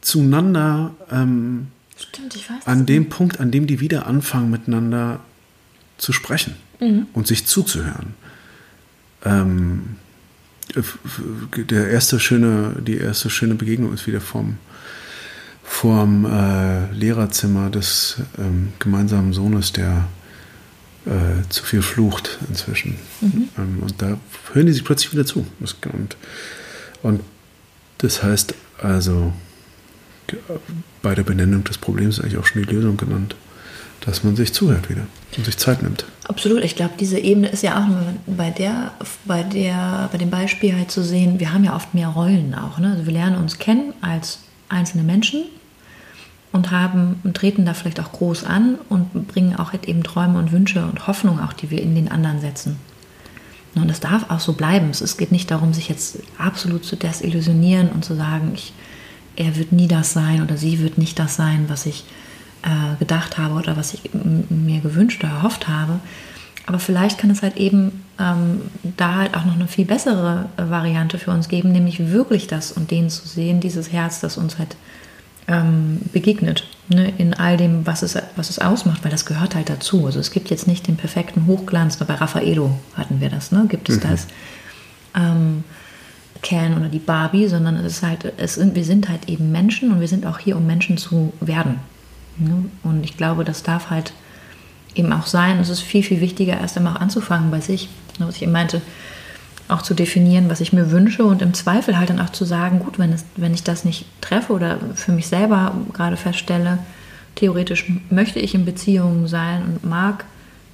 zueinander ähm,
Stimmt,
an dem Punkt, an dem die wieder anfangen miteinander zu sprechen und sich zuzuhören. Ähm, der erste schöne, die erste schöne Begegnung ist wieder vom, vorm äh, Lehrerzimmer des ähm, gemeinsamen Sohnes, der äh, zu viel flucht inzwischen. Mhm. Ähm, und da hören die sich plötzlich wieder zu. Und, und das heißt also, bei der Benennung des Problems eigentlich auch schon die Lösung genannt, dass man sich zuhört wieder und sich Zeit nimmt.
Absolut. Ich glaube, diese Ebene ist ja auch bei der, bei der, bei dem Beispiel halt zu sehen, wir haben ja oft mehr Rollen auch. Ne? Also wir lernen uns kennen als einzelne Menschen und haben und treten da vielleicht auch groß an und bringen auch halt eben Träume und Wünsche und Hoffnungen auch, die wir in den anderen setzen. Und das darf auch so bleiben. Es geht nicht darum, sich jetzt absolut zu desillusionieren und zu sagen, ich, er wird nie das sein oder sie wird nicht das sein, was ich äh, gedacht habe oder was ich mir gewünscht oder erhofft habe. Aber vielleicht kann es halt eben ähm, da halt auch noch eine viel bessere äh, Variante für uns geben, nämlich wirklich das und den zu sehen, dieses Herz, das uns halt ähm, begegnet, ne, in all dem, was es, was es ausmacht, weil das gehört halt dazu. Also es gibt jetzt nicht den perfekten Hochglanz, bei Raffaello hatten wir das, ne? gibt es mhm. das. Ähm, Ken oder die Barbie, sondern es ist halt, es sind, wir sind halt eben Menschen und wir sind auch hier, um Menschen zu werden. Ne? Und ich glaube, das darf halt eben auch sein. Es ist viel, viel wichtiger, erst einmal anzufangen bei sich. Ne, was ich eben meinte, auch zu definieren, was ich mir wünsche und im Zweifel halt dann auch zu sagen, gut, wenn, es, wenn ich das nicht treffe oder für mich selber gerade feststelle, theoretisch möchte ich in Beziehungen sein und mag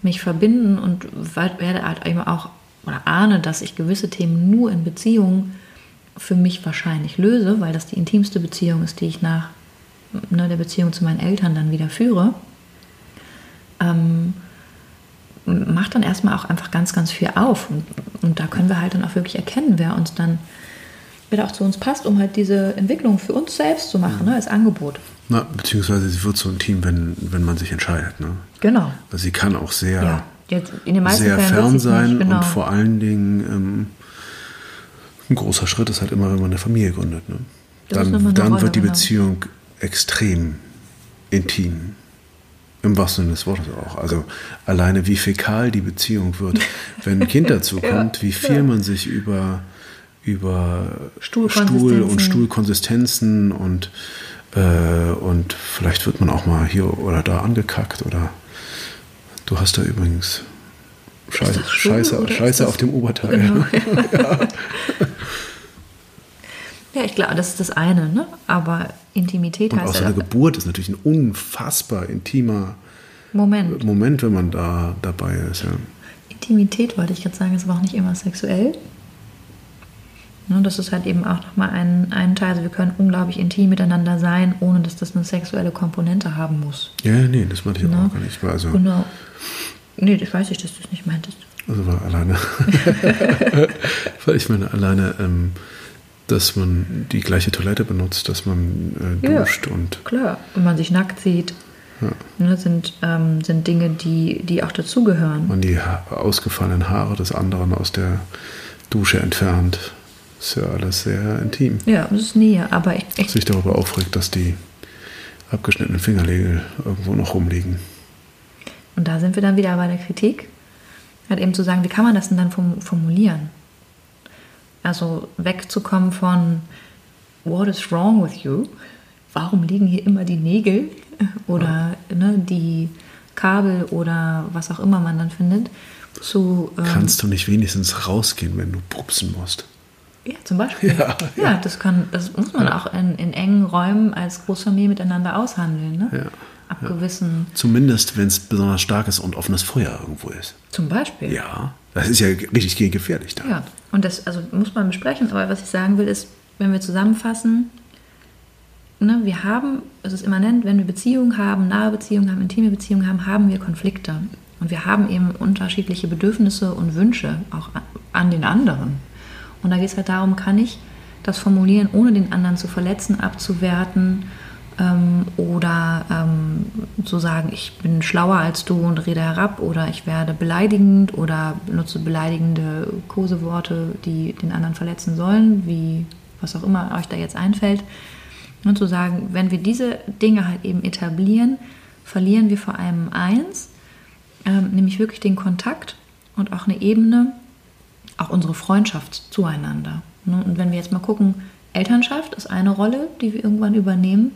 mich verbinden und werde halt eben auch oder ahne, dass ich gewisse Themen nur in Beziehungen für mich wahrscheinlich löse, weil das die intimste Beziehung ist, die ich nach ne, der Beziehung zu meinen Eltern dann wieder führe. Ähm, macht dann erstmal auch einfach ganz, ganz viel auf. Und, und da können wir halt dann auch wirklich erkennen, wer uns dann, wer auch zu uns passt, um halt diese Entwicklung für uns selbst zu machen, mhm. ne, als Angebot.
Na, beziehungsweise sie wird so ein Team, wenn, wenn man sich entscheidet. Ne?
Genau.
Also sie kann auch sehr, ja.
Jetzt in den meisten
sehr
Fällen
fern sein
nicht, genau.
und vor allen Dingen ähm, ein großer Schritt ist halt immer, wenn man eine Familie gründet. Ne? Dann, dann Rolle, wird die genau. Beziehung extrem intim. Im wahrsten Sinne des Wortes auch. Also alleine wie fäkal die Beziehung wird, wenn ein Kind dazu kommt, ja, wie viel ja. man sich über, über Stuhl und Stuhlkonsistenzen und, äh, und vielleicht wird man auch mal hier oder da angekackt oder du hast da übrigens Scheiße, Scheiße, Scheiße auf dem Oberteil. Genau,
ja. ja, ich glaube, das ist das eine, ne? aber Intimität
und heißt. Auch so eine Geburt ist natürlich ein unfassbar intimer
Moment,
Moment wenn man da dabei ist. Ja.
Intimität wollte ich gerade sagen, ist aber auch nicht immer sexuell. Ne, das ist halt eben auch nochmal ein, ein Teil. Also wir können unglaublich intim miteinander sein, ohne dass das eine sexuelle Komponente haben muss.
Ja, nee, das meinte ich ne? auch gar nicht. Also,
genau. Nee, das weiß ich, dass du es nicht meintest.
Also war alleine. Weil ich meine, alleine ähm, dass man die gleiche Toilette benutzt, dass man äh, duscht
ja,
und.
Klar, und man sich nackt sieht. Ja. Ne, sind, ähm, sind Dinge, die, die auch dazugehören.
Man die ha ausgefallenen Haare des anderen aus der Dusche entfernt. Ist ja alles sehr intim.
Ja, das ist Nähe, aber ich, ich
sich darüber aufregt, dass die abgeschnittenen Fingernägel irgendwo noch rumliegen.
Und da sind wir dann wieder bei der Kritik. Halt eben zu sagen, wie kann man das denn dann formulieren? Also wegzukommen von What is wrong with you? Warum liegen hier immer die Nägel oder ja. ne, die Kabel oder was auch immer man dann findet? Zu,
ähm, Kannst du nicht wenigstens rausgehen, wenn du pupsen musst?
Ja, zum Beispiel. Ja, ja. ja das, kann, das muss man auch in, in, engen Räumen als Großfamilie miteinander aushandeln. Ne? Ja ab ja. gewissen.
Zumindest, wenn es besonders starkes und offenes Feuer irgendwo ist.
Zum Beispiel.
Ja, das ist ja richtig gefährlich da.
Ja, und das also muss man besprechen. Aber was ich sagen will, ist, wenn wir zusammenfassen, ne, wir haben, es ist immanent, wenn wir Beziehungen haben, nahe Beziehungen haben, intime Beziehungen haben, haben wir Konflikte. Und wir haben eben unterschiedliche Bedürfnisse und Wünsche auch an den anderen. Und da geht es halt darum, kann ich das formulieren, ohne den anderen zu verletzen, abzuwerten ähm, oder ähm, zu sagen, ich bin schlauer als du und rede herab oder ich werde beleidigend oder benutze beleidigende Koseworte, die den anderen verletzen sollen, wie was auch immer euch da jetzt einfällt. Und zu sagen, wenn wir diese Dinge halt eben etablieren, verlieren wir vor allem eins, ähm, nämlich wirklich den Kontakt und auch eine Ebene, auch unsere Freundschaft zueinander. Ne? Und wenn wir jetzt mal gucken, Elternschaft ist eine Rolle, die wir irgendwann übernehmen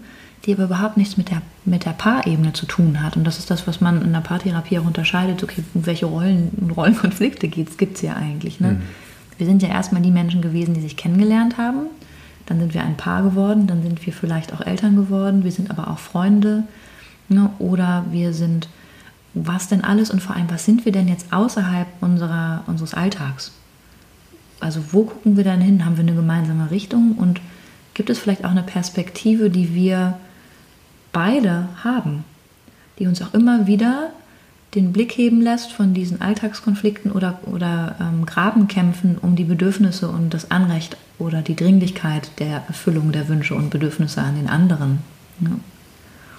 die aber überhaupt nichts mit der, mit der Paarebene zu tun hat. Und das ist das, was man in der Paartherapie auch unterscheidet. Okay, um welche Rollen, Rollenkonflikte gibt es ja eigentlich. Ne? Mhm. Wir sind ja erstmal die Menschen gewesen, die sich kennengelernt haben. Dann sind wir ein Paar geworden, dann sind wir vielleicht auch Eltern geworden, wir sind aber auch Freunde. Ne? Oder wir sind was denn alles und vor allem, was sind wir denn jetzt außerhalb unserer, unseres Alltags? Also wo gucken wir dann hin? Haben wir eine gemeinsame Richtung? Und gibt es vielleicht auch eine Perspektive, die wir beide haben, die uns auch immer wieder den Blick heben lässt von diesen Alltagskonflikten oder, oder ähm, Grabenkämpfen um die Bedürfnisse und das Anrecht oder die Dringlichkeit der Erfüllung der Wünsche und Bedürfnisse an den anderen. Ja. Und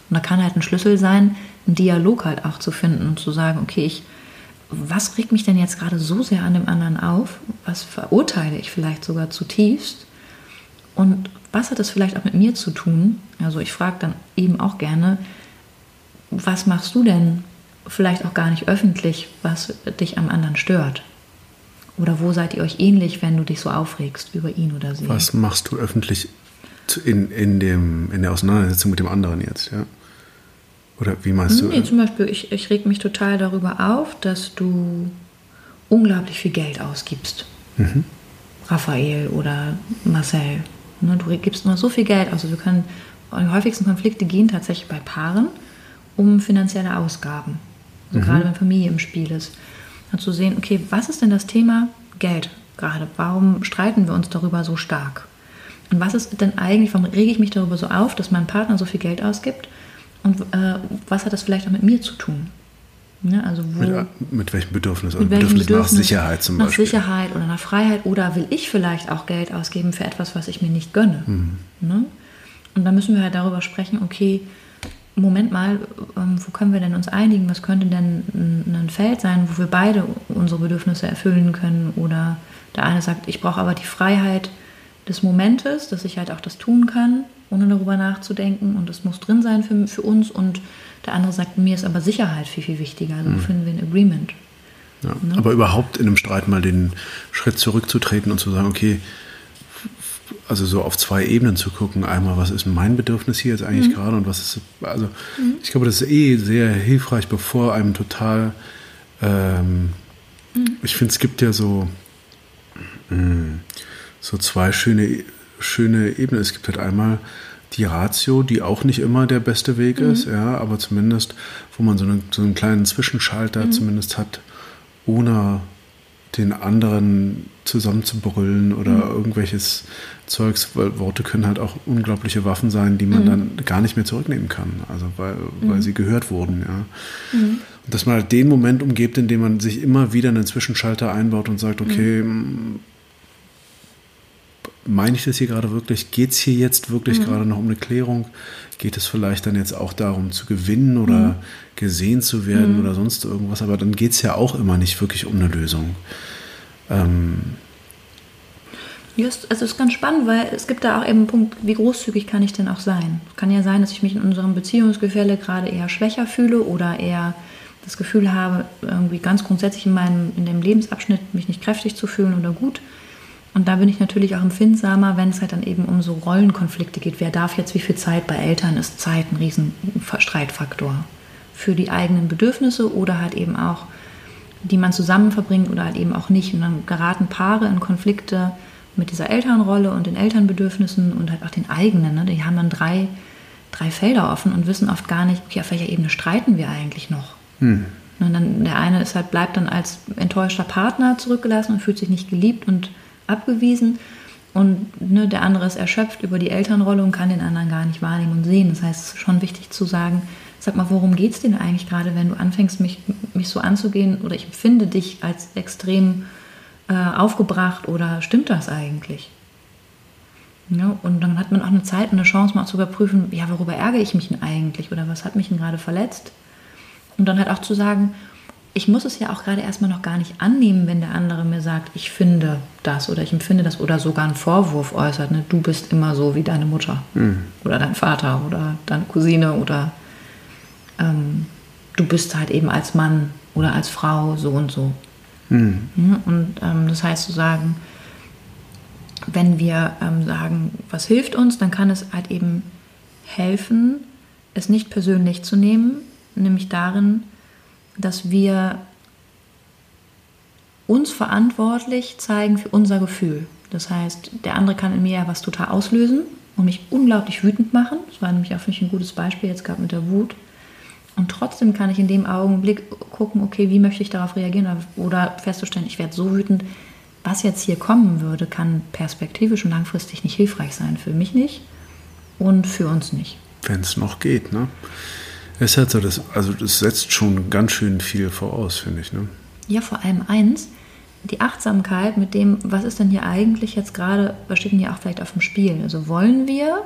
da kann halt ein Schlüssel sein, einen Dialog halt auch zu finden und zu sagen, okay, ich, was regt mich denn jetzt gerade so sehr an dem anderen auf? Was verurteile ich vielleicht sogar zutiefst? Und was hat das vielleicht auch mit mir zu tun? Also ich frage dann eben auch gerne, was machst du denn vielleicht auch gar nicht öffentlich, was dich am anderen stört? Oder wo seid ihr euch ähnlich, wenn du dich so aufregst über ihn oder sie?
Was machst du öffentlich in, in, dem, in der Auseinandersetzung mit dem anderen jetzt? Ja? Oder wie meinst du?
Nee, zum Beispiel, ich, ich reg mich total darüber auf, dass du unglaublich viel Geld ausgibst. Mhm. Raphael oder Marcel. Ne, du gibst immer so viel Geld aus. Also wir können, die häufigsten Konflikte gehen tatsächlich bei Paaren um finanzielle Ausgaben. Also mhm. Gerade wenn Familie im Spiel ist. Und zu sehen, okay, was ist denn das Thema Geld gerade? Warum streiten wir uns darüber so stark? Und was ist denn eigentlich, warum rege ich mich darüber so auf, dass mein Partner so viel Geld ausgibt? Und äh, was hat das vielleicht auch mit mir zu tun?
Ja, also wo, mit, mit welchem Bedürfnis? Mit welchem Bedürfnis, Bedürfnis nach Sicherheit zum
nach
Beispiel.
Nach Sicherheit oder nach Freiheit. Oder will ich vielleicht auch Geld ausgeben für etwas, was ich mir nicht gönne? Mhm. Ne? Und dann müssen wir halt darüber sprechen, okay, Moment mal, ähm, wo können wir denn uns einigen? Was könnte denn ein, ein Feld sein, wo wir beide unsere Bedürfnisse erfüllen können? Oder der eine sagt, ich brauche aber die Freiheit des Momentes, dass ich halt auch das tun kann ohne darüber nachzudenken und es muss drin sein für, für uns und der andere sagt, mir ist aber Sicherheit viel, viel wichtiger. Also mhm. finden wir ein Agreement.
Ja, ne? Aber überhaupt in einem Streit mal den Schritt zurückzutreten und zu sagen, okay, also so auf zwei Ebenen zu gucken. Einmal, was ist mein Bedürfnis hier jetzt eigentlich mhm. gerade und was ist, also mhm. ich glaube, das ist eh sehr hilfreich, bevor einem total, ähm, mhm. ich finde, es gibt ja so, mh, mm, so zwei schöne schöne Ebene. Es gibt halt einmal die Ratio, die auch nicht immer der beste Weg mhm. ist, ja, aber zumindest, wo man so, eine, so einen kleinen Zwischenschalter mhm. zumindest hat, ohne den anderen zusammenzubrüllen oder mhm. irgendwelches Zeugs, weil Worte können halt auch unglaubliche Waffen sein, die man mhm. dann gar nicht mehr zurücknehmen kann, also weil, weil mhm. sie gehört wurden, ja. Mhm. Und dass man halt den Moment umgibt, in dem man sich immer wieder einen Zwischenschalter einbaut und sagt, okay, meine ich das hier gerade wirklich? Geht es hier jetzt wirklich mhm. gerade noch um eine Klärung? Geht es vielleicht dann jetzt auch darum zu gewinnen oder mhm. gesehen zu werden mhm. oder sonst irgendwas? Aber dann geht es ja auch immer nicht wirklich um eine Lösung. Ähm,
Just, also es ist ganz spannend, weil es gibt da auch eben einen Punkt, wie großzügig kann ich denn auch sein? Es kann ja sein, dass ich mich in unserem Beziehungsgefälle gerade eher schwächer fühle oder eher das Gefühl habe, irgendwie ganz grundsätzlich in meinem in dem Lebensabschnitt mich nicht kräftig zu fühlen oder gut. Und da bin ich natürlich auch empfindsamer, wenn es halt dann eben um so Rollenkonflikte geht. Wer darf jetzt wie viel Zeit bei Eltern ist Zeit ein Riesenstreitfaktor für die eigenen Bedürfnisse oder halt eben auch, die man zusammen verbringt oder halt eben auch nicht. Und dann geraten Paare in Konflikte mit dieser Elternrolle und den Elternbedürfnissen und halt auch den eigenen. Ne? Die haben dann drei, drei Felder offen und wissen oft gar nicht, okay, auf welcher Ebene streiten wir eigentlich noch. Hm. Und dann der eine ist halt, bleibt dann als enttäuschter Partner zurückgelassen und fühlt sich nicht geliebt und abgewiesen und ne, der andere ist erschöpft über die Elternrolle und kann den anderen gar nicht wahrnehmen und sehen. Das heißt, es ist schon wichtig zu sagen, sag mal, worum geht es denn eigentlich gerade, wenn du anfängst, mich, mich so anzugehen oder ich empfinde dich als extrem äh, aufgebracht oder stimmt das eigentlich? Ja, und dann hat man auch eine Zeit und eine Chance, mal zu überprüfen, ja, worüber ärgere ich mich denn eigentlich oder was hat mich denn gerade verletzt? Und dann halt auch zu sagen, ich muss es ja auch gerade erstmal noch gar nicht annehmen, wenn der andere mir sagt, ich finde das oder ich empfinde das oder sogar einen Vorwurf äußert. Ne? Du bist immer so wie deine Mutter mhm. oder dein Vater oder deine Cousine oder ähm, du bist halt eben als Mann oder als Frau so und so. Mhm. Ja, und ähm, das heißt zu sagen, wenn wir ähm, sagen, was hilft uns, dann kann es halt eben helfen, es nicht persönlich zu nehmen, nämlich darin, dass wir uns verantwortlich zeigen für unser Gefühl. Das heißt, der andere kann in mir ja was total auslösen und mich unglaublich wütend machen. Das war nämlich auch für mich ein gutes Beispiel jetzt gerade mit der Wut. Und trotzdem kann ich in dem Augenblick gucken, okay, wie möchte ich darauf reagieren oder festzustellen, ich werde so wütend, was jetzt hier kommen würde, kann perspektivisch und langfristig nicht hilfreich sein. Für mich nicht und für uns nicht.
Wenn es noch geht, ne? Es hat so das, also das setzt schon ganz schön viel voraus, finde ich, ne?
Ja, vor allem eins, die Achtsamkeit mit dem, was ist denn hier eigentlich jetzt gerade, was steht denn hier auch vielleicht auf dem Spiel? Also wollen wir,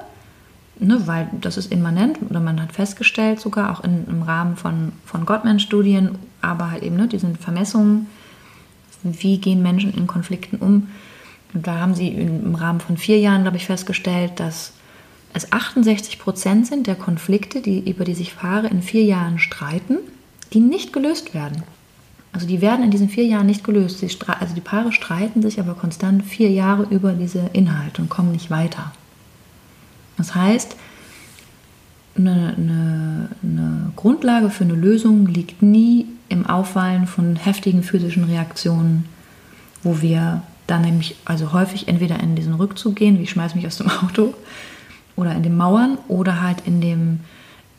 ne, weil das ist immanent oder man hat festgestellt, sogar auch in, im Rahmen von, von Gottmensch-Studien, aber halt eben ne, diesen Vermessungen, wie gehen Menschen in Konflikten um. Und da haben sie im Rahmen von vier Jahren, glaube ich, festgestellt, dass es 68 Prozent sind der Konflikte, die, über die sich Paare in vier Jahren streiten, die nicht gelöst werden. Also die werden in diesen vier Jahren nicht gelöst. Also die Paare streiten sich aber konstant vier Jahre über diese Inhalte und kommen nicht weiter. Das heißt, eine, eine, eine Grundlage für eine Lösung liegt nie im Aufwallen von heftigen physischen Reaktionen, wo wir dann nämlich also häufig entweder in diesen Rückzug gehen, wie ich schmeiße mich aus dem Auto, oder in den Mauern, oder halt in dem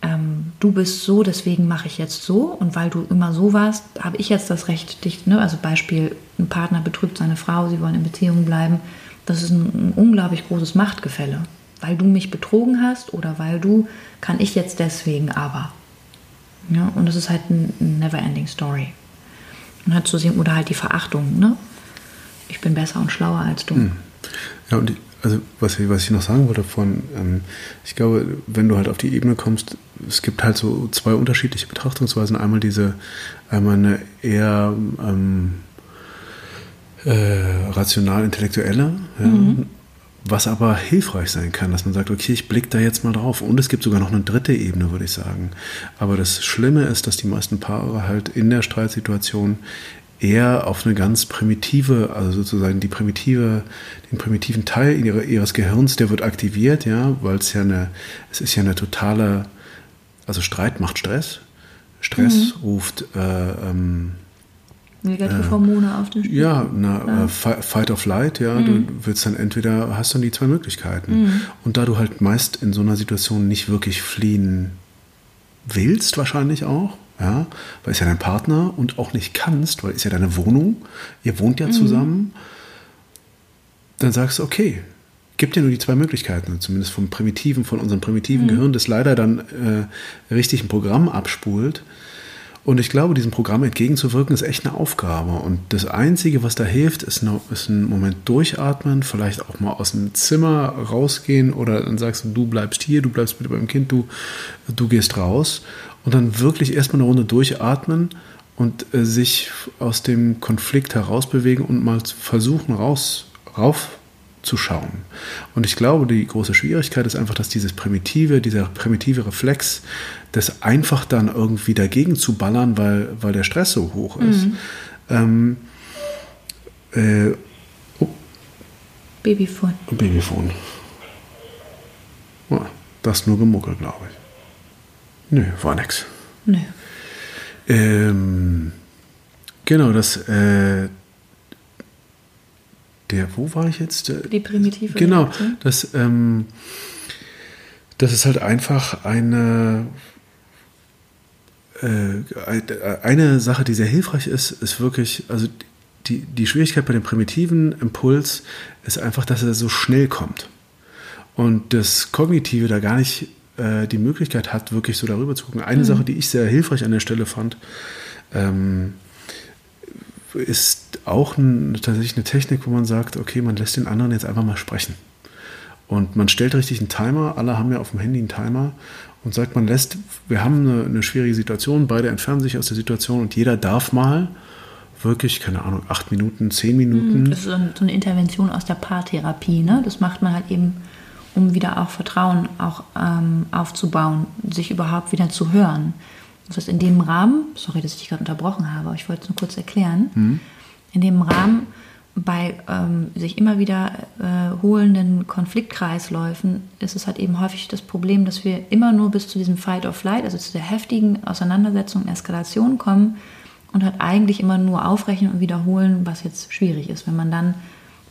ähm, du bist so, deswegen mache ich jetzt so und weil du immer so warst, habe ich jetzt das Recht, dich, ne? also Beispiel, ein Partner betrügt seine Frau, sie wollen in Beziehung bleiben, das ist ein, ein unglaublich großes Machtgefälle. Weil du mich betrogen hast oder weil du, kann ich jetzt deswegen aber. Ja, und das ist halt eine never-ending Story. Und halt zu sehen, oder halt die Verachtung, ne? Ich bin besser und schlauer als du. Hm.
Ja, und also was, was ich noch sagen wollte von, ähm, ich glaube, wenn du halt auf die Ebene kommst, es gibt halt so zwei unterschiedliche Betrachtungsweisen. Einmal diese, einmal eine eher ähm, äh, rational-intellektuelle, ja, mhm. was aber hilfreich sein kann, dass man sagt, okay, ich blicke da jetzt mal drauf. Und es gibt sogar noch eine dritte Ebene, würde ich sagen. Aber das Schlimme ist, dass die meisten Paare halt in der Streitsituation eher auf eine ganz primitive, also sozusagen die primitive, den primitiven Teil ihres Gehirns, der wird aktiviert, ja, weil es ja eine, es ist ja eine totale, also Streit macht Stress. Stress mhm. ruft äh, ähm,
Negative Hormone äh, auf den
Spiel. Ja, na, ja. Äh, Fight or Flight, ja. Mhm. Du willst dann entweder, hast dann die zwei Möglichkeiten. Mhm. Und da du halt meist in so einer Situation nicht wirklich fliehen willst, wahrscheinlich auch, ja, weil es ja dein Partner und auch nicht kannst, weil es ja deine Wohnung, ihr wohnt ja mhm. zusammen, dann sagst du, okay, gibt dir nur die zwei Möglichkeiten, zumindest vom primitiven, von unserem primitiven mhm. Gehirn, das leider dann äh, richtig ein Programm abspult. Und ich glaube, diesem Programm entgegenzuwirken, ist echt eine Aufgabe. Und das Einzige, was da hilft, ist, noch, ist ein Moment durchatmen, vielleicht auch mal aus dem Zimmer rausgehen oder dann sagst du, du bleibst hier, du bleibst bitte beim Kind, du, du gehst raus und dann wirklich erstmal eine Runde durchatmen und äh, sich aus dem Konflikt herausbewegen und mal versuchen, raus, raufzuschauen. Und ich glaube, die große Schwierigkeit ist einfach, dass dieses primitive, dieser primitive Reflex, das einfach dann irgendwie dagegen zu ballern, weil, weil der Stress so hoch ist. Mhm. Ähm,
äh, oh. Babyphone.
Babyphone. Oh, das nur gemuckelt, glaube ich. Nö, war nix. Nö. Ähm, genau, das, äh, der, wo war ich jetzt?
Die primitive.
Genau, das, ähm, das ist halt einfach eine, äh, eine Sache, die sehr hilfreich ist, ist wirklich, also die, die Schwierigkeit bei dem primitiven Impuls ist einfach, dass er so schnell kommt. Und das Kognitive da gar nicht äh, die Möglichkeit hat, wirklich so darüber zu gucken. Eine mhm. Sache, die ich sehr hilfreich an der Stelle fand, ähm, ist auch ein, tatsächlich eine Technik, wo man sagt, okay, man lässt den anderen jetzt einfach mal sprechen. Und man stellt richtig einen Timer, alle haben ja auf dem Handy einen Timer und sagt, man lässt, wir haben eine, eine schwierige Situation, beide entfernen sich aus der Situation und jeder darf mal wirklich, keine Ahnung, acht Minuten, zehn Minuten.
Mhm, das ist so eine Intervention aus der Paartherapie, ne? Das macht man halt eben um wieder auch Vertrauen auch ähm, aufzubauen, sich überhaupt wieder zu hören. Das heißt, in dem Rahmen, sorry, dass ich dich gerade unterbrochen habe, aber ich wollte es nur kurz erklären, mhm. in dem Rahmen bei ähm, sich immer wieder äh, holenden Konfliktkreisläufen ist es halt eben häufig das Problem, dass wir immer nur bis zu diesem Fight or Flight, also zu der heftigen Auseinandersetzung, Eskalation kommen und halt eigentlich immer nur aufrechnen und wiederholen, was jetzt schwierig ist. Wenn man dann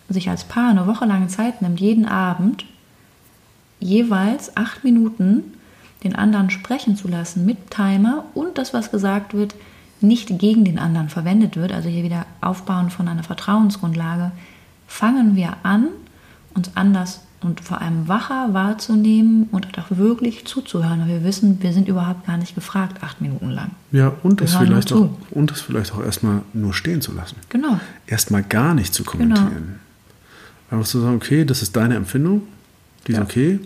sich als Paar eine Woche lang Zeit nimmt, jeden Abend jeweils acht Minuten den anderen sprechen zu lassen mit Timer und das, was gesagt wird, nicht gegen den anderen verwendet wird, also hier wieder aufbauen von einer Vertrauensgrundlage, fangen wir an, uns anders und vor allem wacher wahrzunehmen und auch wirklich zuzuhören. Und wir wissen, wir sind überhaupt gar nicht gefragt, acht Minuten lang.
Ja, und das, vielleicht auch, und das vielleicht auch erstmal nur stehen zu lassen.
Genau.
Erstmal gar nicht zu kommentieren. Genau. Einfach zu sagen, okay, das ist deine Empfindung, die ist ja. okay.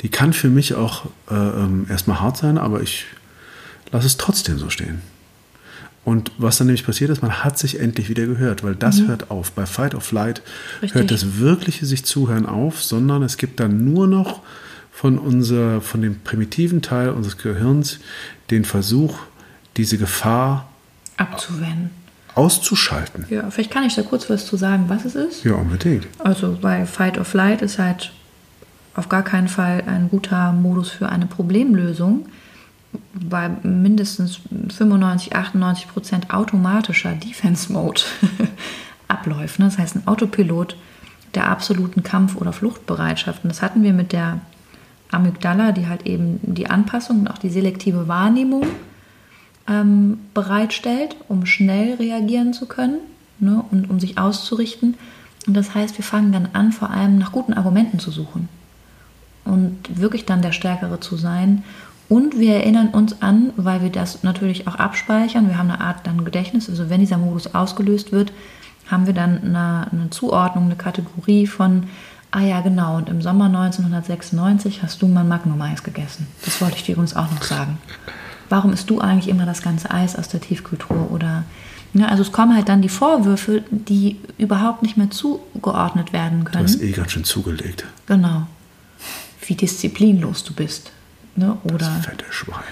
Die kann für mich auch äh, ähm, erstmal hart sein, aber ich lasse es trotzdem so stehen. Und was dann nämlich passiert ist, man hat sich endlich wieder gehört, weil das mhm. hört auf. Bei Fight or Flight Richtig. hört das wirkliche sich zuhören auf, sondern es gibt dann nur noch von, unser, von dem primitiven Teil unseres Gehirns den Versuch, diese Gefahr
abzuwenden.
Auszuschalten.
Ja, vielleicht kann ich da kurz was zu sagen, was es ist.
Ja, unbedingt.
Also bei Fight or Flight ist halt auf gar keinen Fall ein guter Modus für eine Problemlösung bei mindestens 95, 98 Prozent automatischer Defense Mode abläuft. Ne? Das heißt, ein Autopilot der absoluten Kampf- oder Fluchtbereitschaft. Und das hatten wir mit der Amygdala, die halt eben die Anpassung und auch die selektive Wahrnehmung ähm, bereitstellt, um schnell reagieren zu können ne? und um sich auszurichten. Und das heißt, wir fangen dann an, vor allem nach guten Argumenten zu suchen und wirklich dann der Stärkere zu sein und wir erinnern uns an, weil wir das natürlich auch abspeichern, wir haben eine Art dann Gedächtnis, also wenn dieser Modus ausgelöst wird, haben wir dann eine, eine Zuordnung, eine Kategorie von, ah ja genau, und im Sommer 1996 hast du mal Magnum Eis gegessen. Das wollte ich dir übrigens auch noch sagen. Warum isst du eigentlich immer das ganze Eis aus der Tiefkultur? Oder, ja, ne, also es kommen halt dann die Vorwürfe, die überhaupt nicht mehr zugeordnet werden können.
Du hast eh ganz schön zugelegt.
Genau. Wie disziplinlos du bist. Ne? Oder,
das fette Schwein.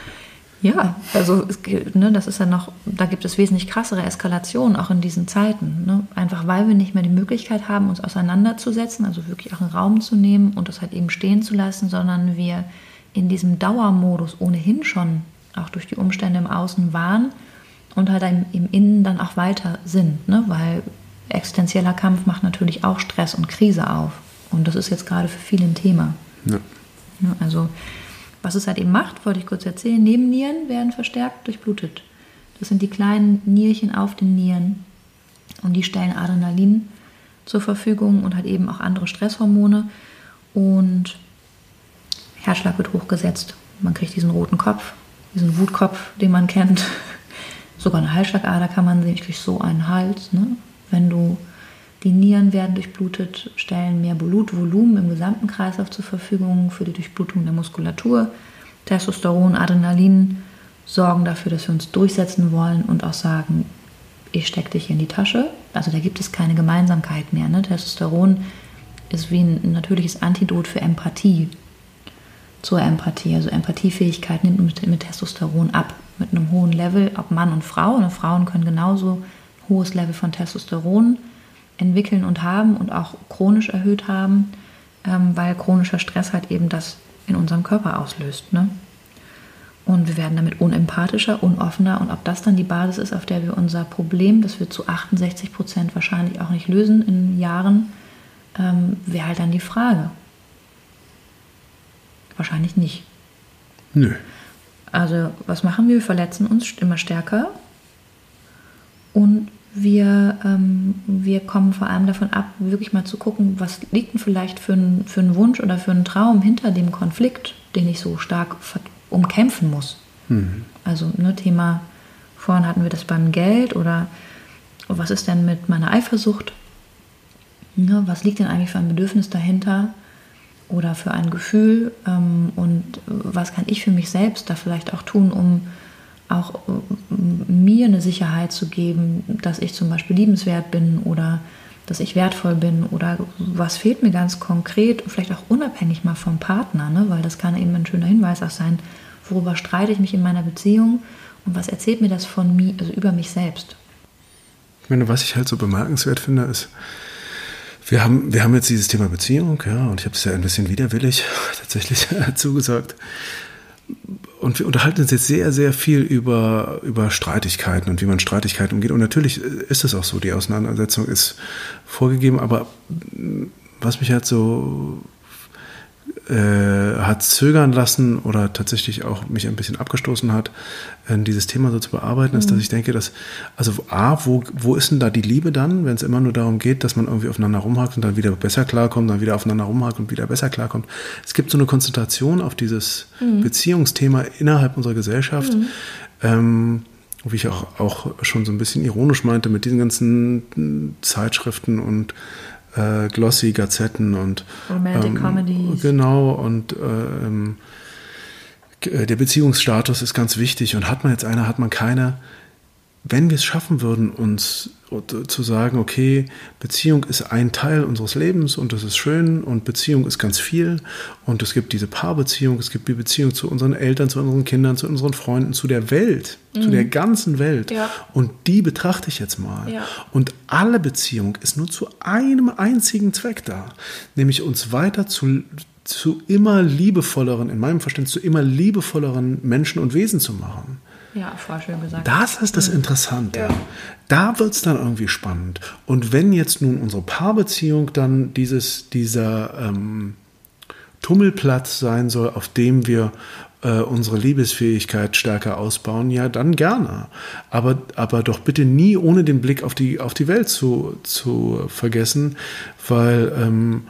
Ja, also es, ne, das ist ja noch, da gibt es wesentlich krassere Eskalationen auch in diesen Zeiten. Ne? Einfach weil wir nicht mehr die Möglichkeit haben, uns auseinanderzusetzen, also wirklich auch einen Raum zu nehmen und das halt eben stehen zu lassen, sondern wir in diesem Dauermodus ohnehin schon auch durch die Umstände im Außen waren und halt im, Innen dann auch weiter sind, ne? weil existenzieller Kampf macht natürlich auch Stress und Krise auf. Und das ist jetzt gerade für viele ein Thema. Ja. Also was es halt eben macht, wollte ich kurz erzählen. Nebennieren werden verstärkt durchblutet. Das sind die kleinen Nierchen auf den Nieren. Und die stellen Adrenalin zur Verfügung und halt eben auch andere Stresshormone. Und Herzschlag wird hochgesetzt. Man kriegt diesen roten Kopf, diesen Wutkopf, den man kennt. Sogar eine Halsschlagader kann man sehen. Ich kriege so einen Hals. Ne? Wenn du die Nieren werden durchblutet, stellen mehr Blutvolumen im gesamten Kreislauf zur Verfügung für die Durchblutung der Muskulatur. Testosteron, Adrenalin sorgen dafür, dass wir uns durchsetzen wollen und auch sagen, ich stecke dich in die Tasche. Also da gibt es keine Gemeinsamkeit mehr. Ne? Testosteron ist wie ein natürliches Antidot für Empathie. Zur Empathie. Also Empathiefähigkeit nimmt mit, mit Testosteron ab. Mit einem hohen Level, ob Mann und Frau. Und Frauen können genauso ein hohes Level von Testosteron entwickeln und haben und auch chronisch erhöht haben, ähm, weil chronischer Stress halt eben das in unserem Körper auslöst. Ne? Und wir werden damit unempathischer, unoffener. Und ob das dann die Basis ist, auf der wir unser Problem, das wir zu 68 Prozent wahrscheinlich auch nicht lösen in Jahren, ähm, wäre halt dann die Frage. Wahrscheinlich nicht.
Nö.
Also, was machen wir? Wir verletzen uns immer stärker und wir, ähm, wir kommen vor allem davon ab, wirklich mal zu gucken, was liegt denn vielleicht für ein, für einen Wunsch oder für einen Traum hinter dem Konflikt, den ich so stark umkämpfen muss. Mhm. Also ne, Thema, vorhin hatten wir das beim Geld oder was ist denn mit meiner Eifersucht? Ne, was liegt denn eigentlich für ein Bedürfnis dahinter oder für ein Gefühl? Ähm, und was kann ich für mich selbst da vielleicht auch tun, um auch mir eine Sicherheit zu geben, dass ich zum Beispiel liebenswert bin oder dass ich wertvoll bin oder was fehlt mir ganz konkret, vielleicht auch unabhängig mal vom Partner, ne? weil das kann eben ein schöner Hinweis auch sein, worüber streite ich mich in meiner Beziehung und was erzählt mir das von mir, also über mich selbst.
Ich meine, was ich halt so bemerkenswert finde, ist, Wir haben, wir haben jetzt dieses Thema Beziehung, ja, und ich habe es ja ein bisschen widerwillig tatsächlich zugesagt. Und wir unterhalten uns jetzt sehr, sehr viel über, über Streitigkeiten und wie man Streitigkeiten umgeht. Und natürlich ist es auch so, die Auseinandersetzung ist vorgegeben, aber was mich halt so äh, hat zögern lassen oder tatsächlich auch mich ein bisschen abgestoßen hat, äh, dieses Thema so zu bearbeiten, ist, dass mhm. ich denke, dass, also A, wo, wo ist denn da die Liebe dann, wenn es immer nur darum geht, dass man irgendwie aufeinander rumhakt und dann wieder besser klarkommt, dann wieder aufeinander rumhakt und wieder besser klarkommt. Es gibt so eine Konzentration auf dieses mhm. Beziehungsthema innerhalb unserer Gesellschaft. Mhm. Ähm, wie ich auch, auch schon so ein bisschen ironisch meinte, mit diesen ganzen Zeitschriften und äh, glossy Gazetten und
Romantic ähm, Comedies.
Genau und äh, ähm, äh, der Beziehungsstatus ist ganz wichtig und hat man jetzt eine, hat man keine. Wenn wir es schaffen würden, uns zu sagen, okay, Beziehung ist ein Teil unseres Lebens und das ist schön und Beziehung ist ganz viel und es gibt diese Paarbeziehung, es gibt die Beziehung zu unseren Eltern, zu unseren Kindern, zu unseren Freunden, zu der Welt, mhm. zu der ganzen Welt ja. und die betrachte ich jetzt mal. Ja. Und alle Beziehung ist nur zu einem einzigen Zweck da, nämlich uns weiter zu zu immer liebevolleren, in meinem Verständnis, zu immer liebevolleren Menschen und Wesen zu machen.
Ja, voll schön gesagt.
Das ist das mhm. Interessante. Ja. Da wird es dann irgendwie spannend. Und wenn jetzt nun unsere Paarbeziehung dann dieses, dieser ähm, Tummelplatz sein soll, auf dem wir äh, unsere Liebesfähigkeit stärker ausbauen, ja, dann gerne. Aber, aber doch bitte nie ohne den Blick auf die, auf die Welt zu, zu vergessen, weil ähm,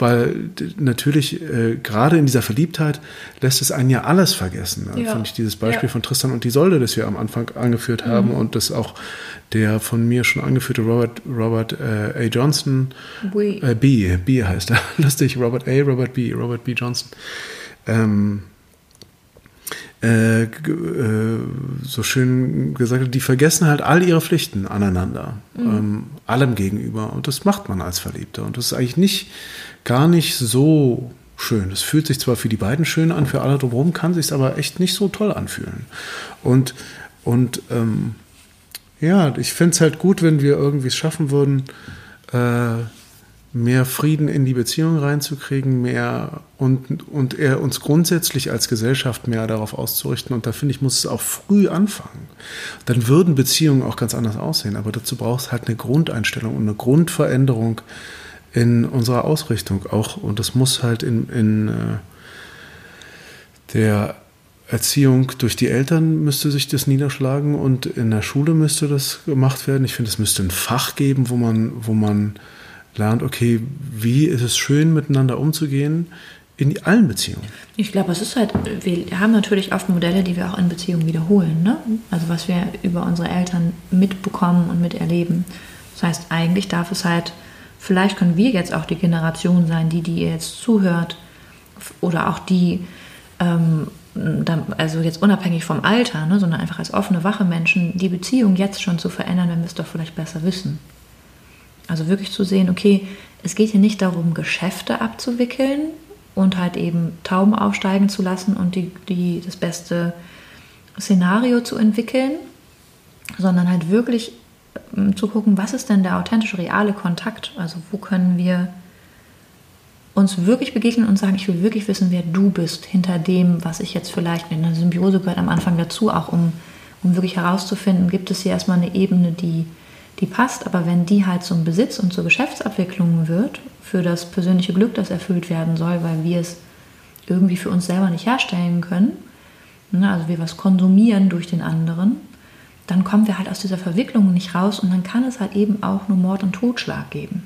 weil natürlich äh, gerade in dieser Verliebtheit lässt es einen ja alles vergessen. Da ja. fand ich dieses Beispiel ja. von Tristan und Isolde, das wir am Anfang angeführt haben mhm. und das auch der von mir schon angeführte Robert, Robert äh, A. Johnson, äh, B, B heißt er, lustig, Robert A., Robert B., Robert B. Johnson, ähm, äh, äh, so schön gesagt hat, die vergessen halt all ihre Pflichten aneinander, mhm. ähm, allem gegenüber. Und das macht man als Verliebter. Und das ist eigentlich nicht gar nicht so schön. Es fühlt sich zwar für die beiden schön an, für alle drumherum kann sich aber echt nicht so toll anfühlen. Und, und ähm, ja, ich fände es halt gut, wenn wir irgendwie es schaffen würden, äh, mehr Frieden in die Beziehung reinzukriegen, mehr und, und eher uns grundsätzlich als Gesellschaft mehr darauf auszurichten. Und da finde ich, muss es auch früh anfangen. Dann würden Beziehungen auch ganz anders aussehen. Aber dazu braucht es halt eine Grundeinstellung und eine Grundveränderung in unserer Ausrichtung auch. Und das muss halt in, in äh, der Erziehung durch die Eltern müsste sich das niederschlagen und in der Schule müsste das gemacht werden. Ich finde, es müsste ein Fach geben, wo man, wo man lernt, okay, wie ist es schön, miteinander umzugehen in allen Beziehungen.
Ich glaube, es ist halt, wir haben natürlich oft Modelle, die wir auch in Beziehungen wiederholen. Ne? Also was wir über unsere Eltern mitbekommen und miterleben. Das heißt, eigentlich darf es halt Vielleicht können wir jetzt auch die Generation sein, die, die ihr jetzt zuhört, oder auch die, ähm, also jetzt unabhängig vom Alter, ne, sondern einfach als offene, wache Menschen, die Beziehung jetzt schon zu verändern, wenn wir es doch vielleicht besser wissen. Also wirklich zu sehen, okay, es geht hier nicht darum, Geschäfte abzuwickeln und halt eben Tauben aufsteigen zu lassen und die, die, das beste Szenario zu entwickeln, sondern halt wirklich ähm, zu gucken, was ist denn der authentische, reale Kontakt? Also wo können wir uns wirklich begegnen und sagen, ich will wirklich wissen, wer du bist, hinter dem, was ich jetzt vielleicht in der Symbiose gehört am Anfang dazu, auch um, um wirklich herauszufinden, gibt es hier erstmal eine Ebene, die, die passt, aber wenn die halt zum Besitz und zur Geschäftsabwicklung wird, für das persönliche Glück, das erfüllt werden soll, weil wir es irgendwie für uns selber nicht herstellen können, ne, also wir was konsumieren durch den anderen, dann kommen wir halt aus dieser Verwicklung nicht raus und dann kann es halt eben auch nur Mord und Totschlag geben.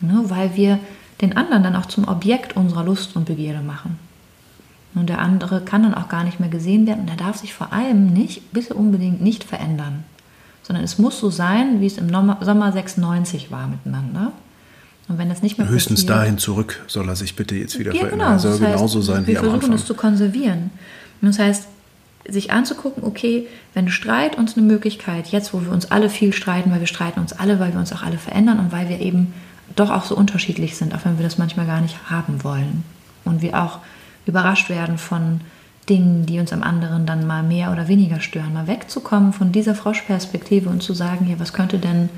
Ne? Weil wir den anderen dann auch zum Objekt unserer Lust und Begierde machen. Und der andere kann dann auch gar nicht mehr gesehen werden und er darf sich vor allem nicht, bitte unbedingt nicht verändern. Sondern es muss so sein, wie es im Sommer 96 war miteinander. Und wenn das nicht mehr
Höchstens passiert, dahin zurück soll er sich bitte jetzt wieder ja, verändern. Genau. Soll das heißt, genauso sein wie am Anfang. Wir versuchen es
zu konservieren. Und das heißt, sich anzugucken, okay, wenn Streit uns eine Möglichkeit, jetzt wo wir uns alle viel streiten, weil wir streiten uns alle, weil wir uns auch alle verändern und weil wir eben doch auch so unterschiedlich sind, auch wenn wir das manchmal gar nicht haben wollen. Und wir auch überrascht werden von Dingen, die uns am anderen dann mal mehr oder weniger stören. Mal wegzukommen von dieser Froschperspektive und zu sagen, ja, was könnte denn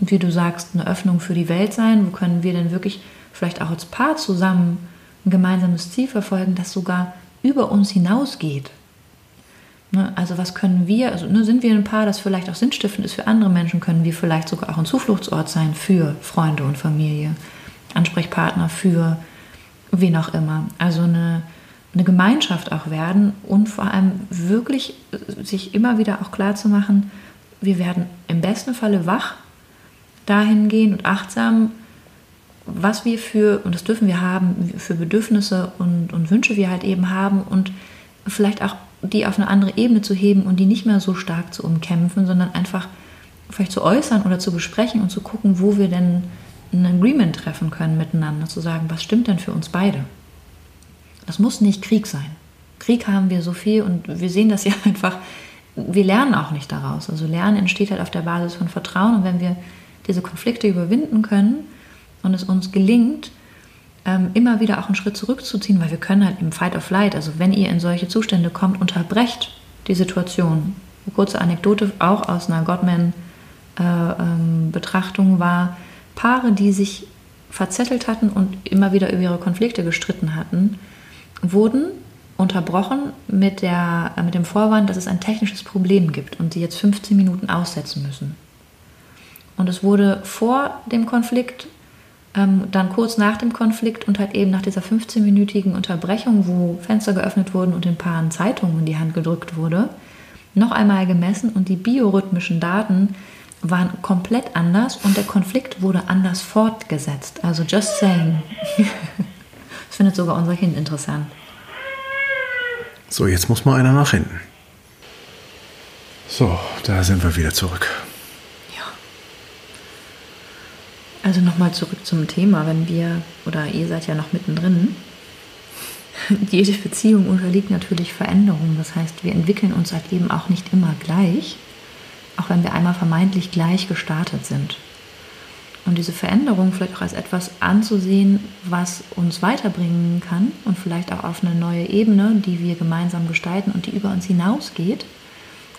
wie du sagst, eine Öffnung für die Welt sein? Wo können wir denn wirklich vielleicht auch als Paar zusammen ein gemeinsames Ziel verfolgen, das sogar über uns hinausgeht? Ne, also was können wir, also ne, sind wir ein Paar, das vielleicht auch sinnstiftend ist für andere Menschen, können wir vielleicht sogar auch ein Zufluchtsort sein für Freunde und Familie, Ansprechpartner für wen auch immer. Also eine, eine Gemeinschaft auch werden und vor allem wirklich sich immer wieder auch klar zu machen, wir werden im besten Falle wach dahingehend und achtsam, was wir für, und das dürfen wir haben, für Bedürfnisse und, und Wünsche wir halt eben haben und vielleicht auch die auf eine andere Ebene zu heben und die nicht mehr so stark zu umkämpfen, sondern einfach vielleicht zu äußern oder zu besprechen und zu gucken, wo wir denn ein Agreement treffen können miteinander, zu sagen, was stimmt denn für uns beide. Das muss nicht Krieg sein. Krieg haben wir so viel und wir sehen das ja einfach, wir lernen auch nicht daraus. Also Lernen entsteht halt auf der Basis von Vertrauen und wenn wir diese Konflikte überwinden können und es uns gelingt, ähm, immer wieder auch einen Schritt zurückzuziehen, weil wir können halt im Fight of Flight, also wenn ihr in solche Zustände kommt, unterbrecht die Situation. Eine kurze Anekdote auch aus einer Godman-Betrachtung äh, ähm, war, Paare, die sich verzettelt hatten und immer wieder über ihre Konflikte gestritten hatten, wurden unterbrochen mit, der, äh, mit dem Vorwand, dass es ein technisches Problem gibt und sie jetzt 15 Minuten aussetzen müssen. Und es wurde vor dem Konflikt ähm, dann kurz nach dem Konflikt und halt eben nach dieser 15-minütigen Unterbrechung, wo Fenster geöffnet wurden und den Paaren Zeitungen in die Hand gedrückt wurde, noch einmal gemessen und die biorhythmischen Daten waren komplett anders und der Konflikt wurde anders fortgesetzt. Also just saying. das findet sogar unser Kind interessant.
So, jetzt muss mal einer nach hinten. So, da sind wir wieder zurück.
Also nochmal zurück zum Thema, wenn wir, oder ihr seid ja noch mittendrin, jede Beziehung unterliegt natürlich Veränderungen. Das heißt, wir entwickeln uns halt eben auch nicht immer gleich, auch wenn wir einmal vermeintlich gleich gestartet sind. Und diese Veränderung vielleicht auch als etwas anzusehen, was uns weiterbringen kann und vielleicht auch auf eine neue Ebene, die wir gemeinsam gestalten und die über uns hinausgeht,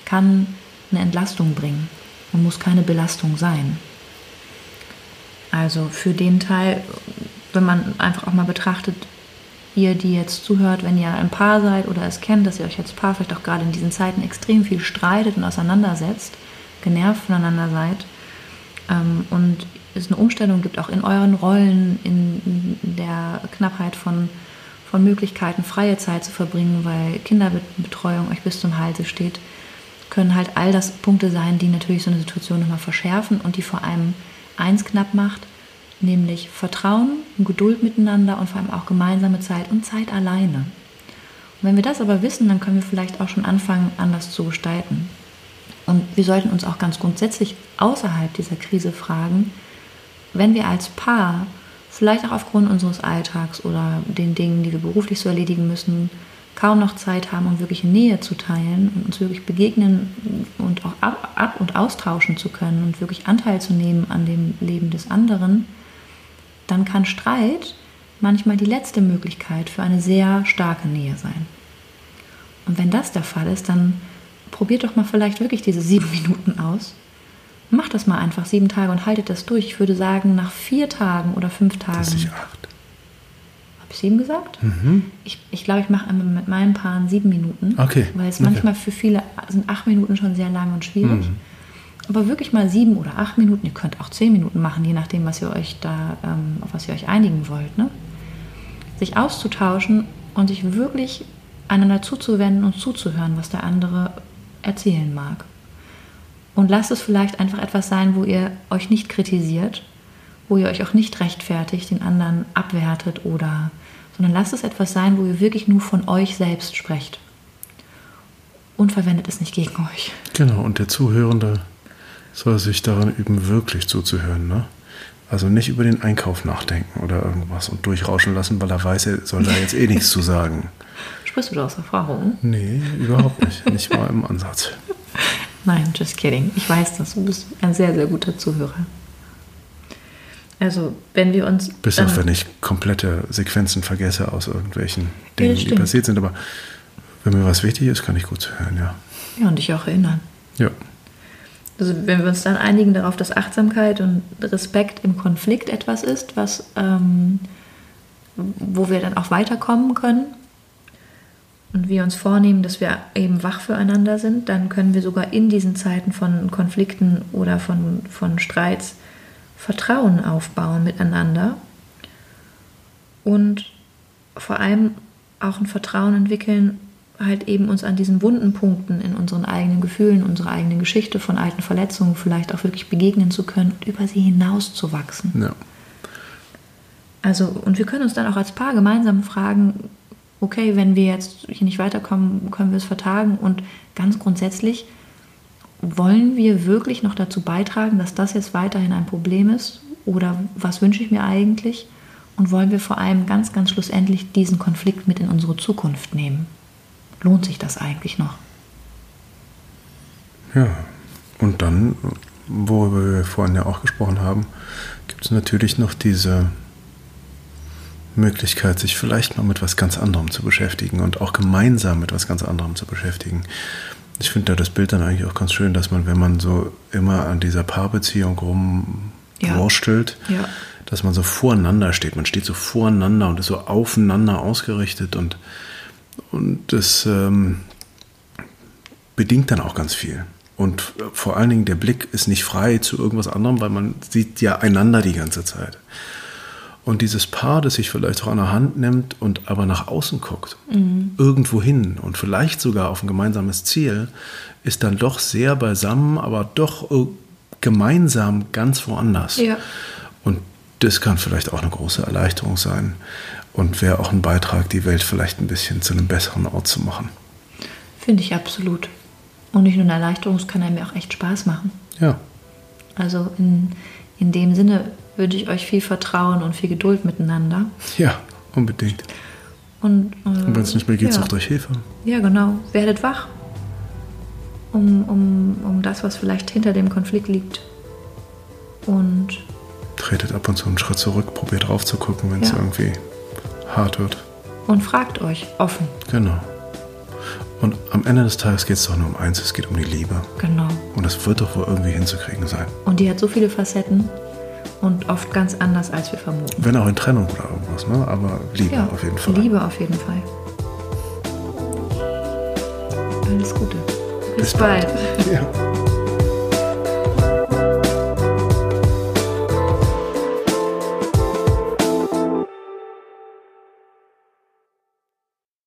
kann eine Entlastung bringen und muss keine Belastung sein. Also für den Teil, wenn man einfach auch mal betrachtet, ihr, die jetzt zuhört, wenn ihr ein Paar seid oder es kennt, dass ihr euch als Paar vielleicht auch gerade in diesen Zeiten extrem viel streitet und auseinandersetzt, genervt voneinander seid ähm, und es eine Umstellung gibt, auch in euren Rollen, in, der Knappheit von, von Möglichkeiten, freie Zeit zu verbringen, weil Kinderbetreuung euch bis zum Halse steht, können halt all das Punkte sein, die natürlich so eine Situation nochmal verschärfen und die vor allem eins knapp macht, nämlich Vertrauen und Geduld miteinander und vor allem auch gemeinsame Zeit und Zeit alleine. Und wenn wir das aber wissen, dann können wir vielleicht auch schon anfangen, anders zu gestalten. Und wir sollten uns auch ganz grundsätzlich außerhalb dieser Krise fragen, wenn wir als Paar vielleicht auch aufgrund unseres Alltags oder den Dingen, die wir beruflich so erledigen müssen, kaum noch Zeit haben, um wirklich Nähe zu teilen und uns wirklich begegnen und auch ab, ab und austauschen zu können und wirklich Anteil zu nehmen an dem Leben des anderen, dann kann Streit manchmal die letzte Möglichkeit für eine sehr starke Nähe sein. Und wenn das der Fall ist, dann probiert doch mal vielleicht wirklich diese sieben Minuten aus. Macht das mal einfach sieben Tage und haltet das durch. Ich würde sagen, nach vier Tagen oder fünf Tagen. Das ist acht ich sieben gesagt? Mhm. Ich, ich glaube, ich mache immer mit meinen Paaren sieben Minuten.
Okay.
Weil es okay. manchmal für viele sind acht Minuten schon sehr lang und schwierig. Mhm. Aber wirklich mal sieben oder acht Minuten, ihr könnt auch zehn Minuten machen, je nachdem, was ihr euch da, ähm, auf was ihr euch einigen wollt. Ne? Sich auszutauschen und sich wirklich einander zuzuwenden und zuzuhören, was der andere erzählen mag. Und lasst es vielleicht einfach etwas sein, wo ihr euch nicht kritisiert, wo ihr euch auch nicht rechtfertigt, den anderen abwertet oder sondern lasst es etwas sein, wo ihr wirklich nur von euch selbst sprecht. Und verwendet es nicht gegen euch.
Genau, und der Zuhörende soll sich daran üben, wirklich zuzuhören. Ne? Also nicht über den Einkauf nachdenken oder irgendwas und durchrauschen lassen, weil er weiß, er soll da jetzt eh nichts zu sagen.
Sprichst du da aus Erfahrung?
Nee, überhaupt nicht. nicht mal im Ansatz.
Nein, just kidding. Ich weiß das. Du bist ein sehr, sehr guter Zuhörer. Also wenn wir uns.
Bis auf wenn ich komplette Sequenzen vergesse aus irgendwelchen Dingen, die passiert sind. Aber wenn mir was wichtig ist, kann ich gut hören, ja.
Ja, und dich auch erinnern.
Ja.
Also wenn wir uns dann einigen darauf, dass Achtsamkeit und Respekt im Konflikt etwas ist, was, ähm, wo wir dann auch weiterkommen können und wir uns vornehmen, dass wir eben wach füreinander sind, dann können wir sogar in diesen Zeiten von Konflikten oder von, von Streits Vertrauen aufbauen miteinander und vor allem auch ein Vertrauen entwickeln, halt eben uns an diesen wunden Punkten in unseren eigenen Gefühlen, unserer eigenen Geschichte von alten Verletzungen vielleicht auch wirklich begegnen zu können und über sie hinaus zu wachsen. Ja. Also, und wir können uns dann auch als Paar gemeinsam fragen, okay, wenn wir jetzt hier nicht weiterkommen, können wir es vertagen und ganz grundsätzlich, wollen wir wirklich noch dazu beitragen, dass das jetzt weiterhin ein Problem ist? Oder was wünsche ich mir eigentlich? Und wollen wir vor allem ganz, ganz schlussendlich diesen Konflikt mit in unsere Zukunft nehmen? lohnt sich das eigentlich noch?
Ja, und dann, worüber wir vorhin ja auch gesprochen haben, gibt es natürlich noch diese Möglichkeit, sich vielleicht mal mit was ganz anderem zu beschäftigen und auch gemeinsam mit was ganz anderem zu beschäftigen. Ich finde da das Bild dann eigentlich auch ganz schön, dass man, wenn man so immer an dieser Paarbeziehung rumwurstelt, ja. ja. dass man so voreinander steht. Man steht so voreinander und ist so aufeinander ausgerichtet und und das ähm, bedingt dann auch ganz viel. Und vor allen Dingen der Blick ist nicht frei zu irgendwas anderem, weil man sieht ja einander die ganze Zeit. Und dieses Paar, das sich vielleicht auch an der Hand nimmt und aber nach außen guckt, mhm. irgendwo hin und vielleicht sogar auf ein gemeinsames Ziel, ist dann doch sehr beisammen, aber doch gemeinsam ganz woanders. Ja. Und das kann vielleicht auch eine große Erleichterung sein und wäre auch ein Beitrag, die Welt vielleicht ein bisschen zu einem besseren Ort zu machen.
Finde ich absolut. Und nicht nur eine Erleichterung, es kann einem ja auch echt Spaß machen.
Ja.
Also in, in dem Sinne wünsche ich euch viel Vertrauen und viel Geduld miteinander.
Ja, unbedingt. Und, äh, und wenn es nicht mehr geht, ja. sucht euch Hilfe.
Ja, genau. Werdet wach. Um, um, um das, was vielleicht hinter dem Konflikt liegt. Und
tretet ab und zu einen Schritt zurück, probiert drauf zu gucken, wenn es ja. irgendwie hart wird.
Und fragt euch offen.
Genau. Und am Ende des Tages geht es doch nur um eins, es geht um die Liebe.
Genau.
Und das wird doch wohl irgendwie hinzukriegen sein.
Und die hat so viele Facetten und oft ganz anders, als wir vermuten.
Wenn auch in Trennung oder irgendwas, ne? Aber Liebe ja, auf jeden Fall.
Liebe auf jeden Fall. Alles Gute.
Bis, Bis bald. bald. Ja.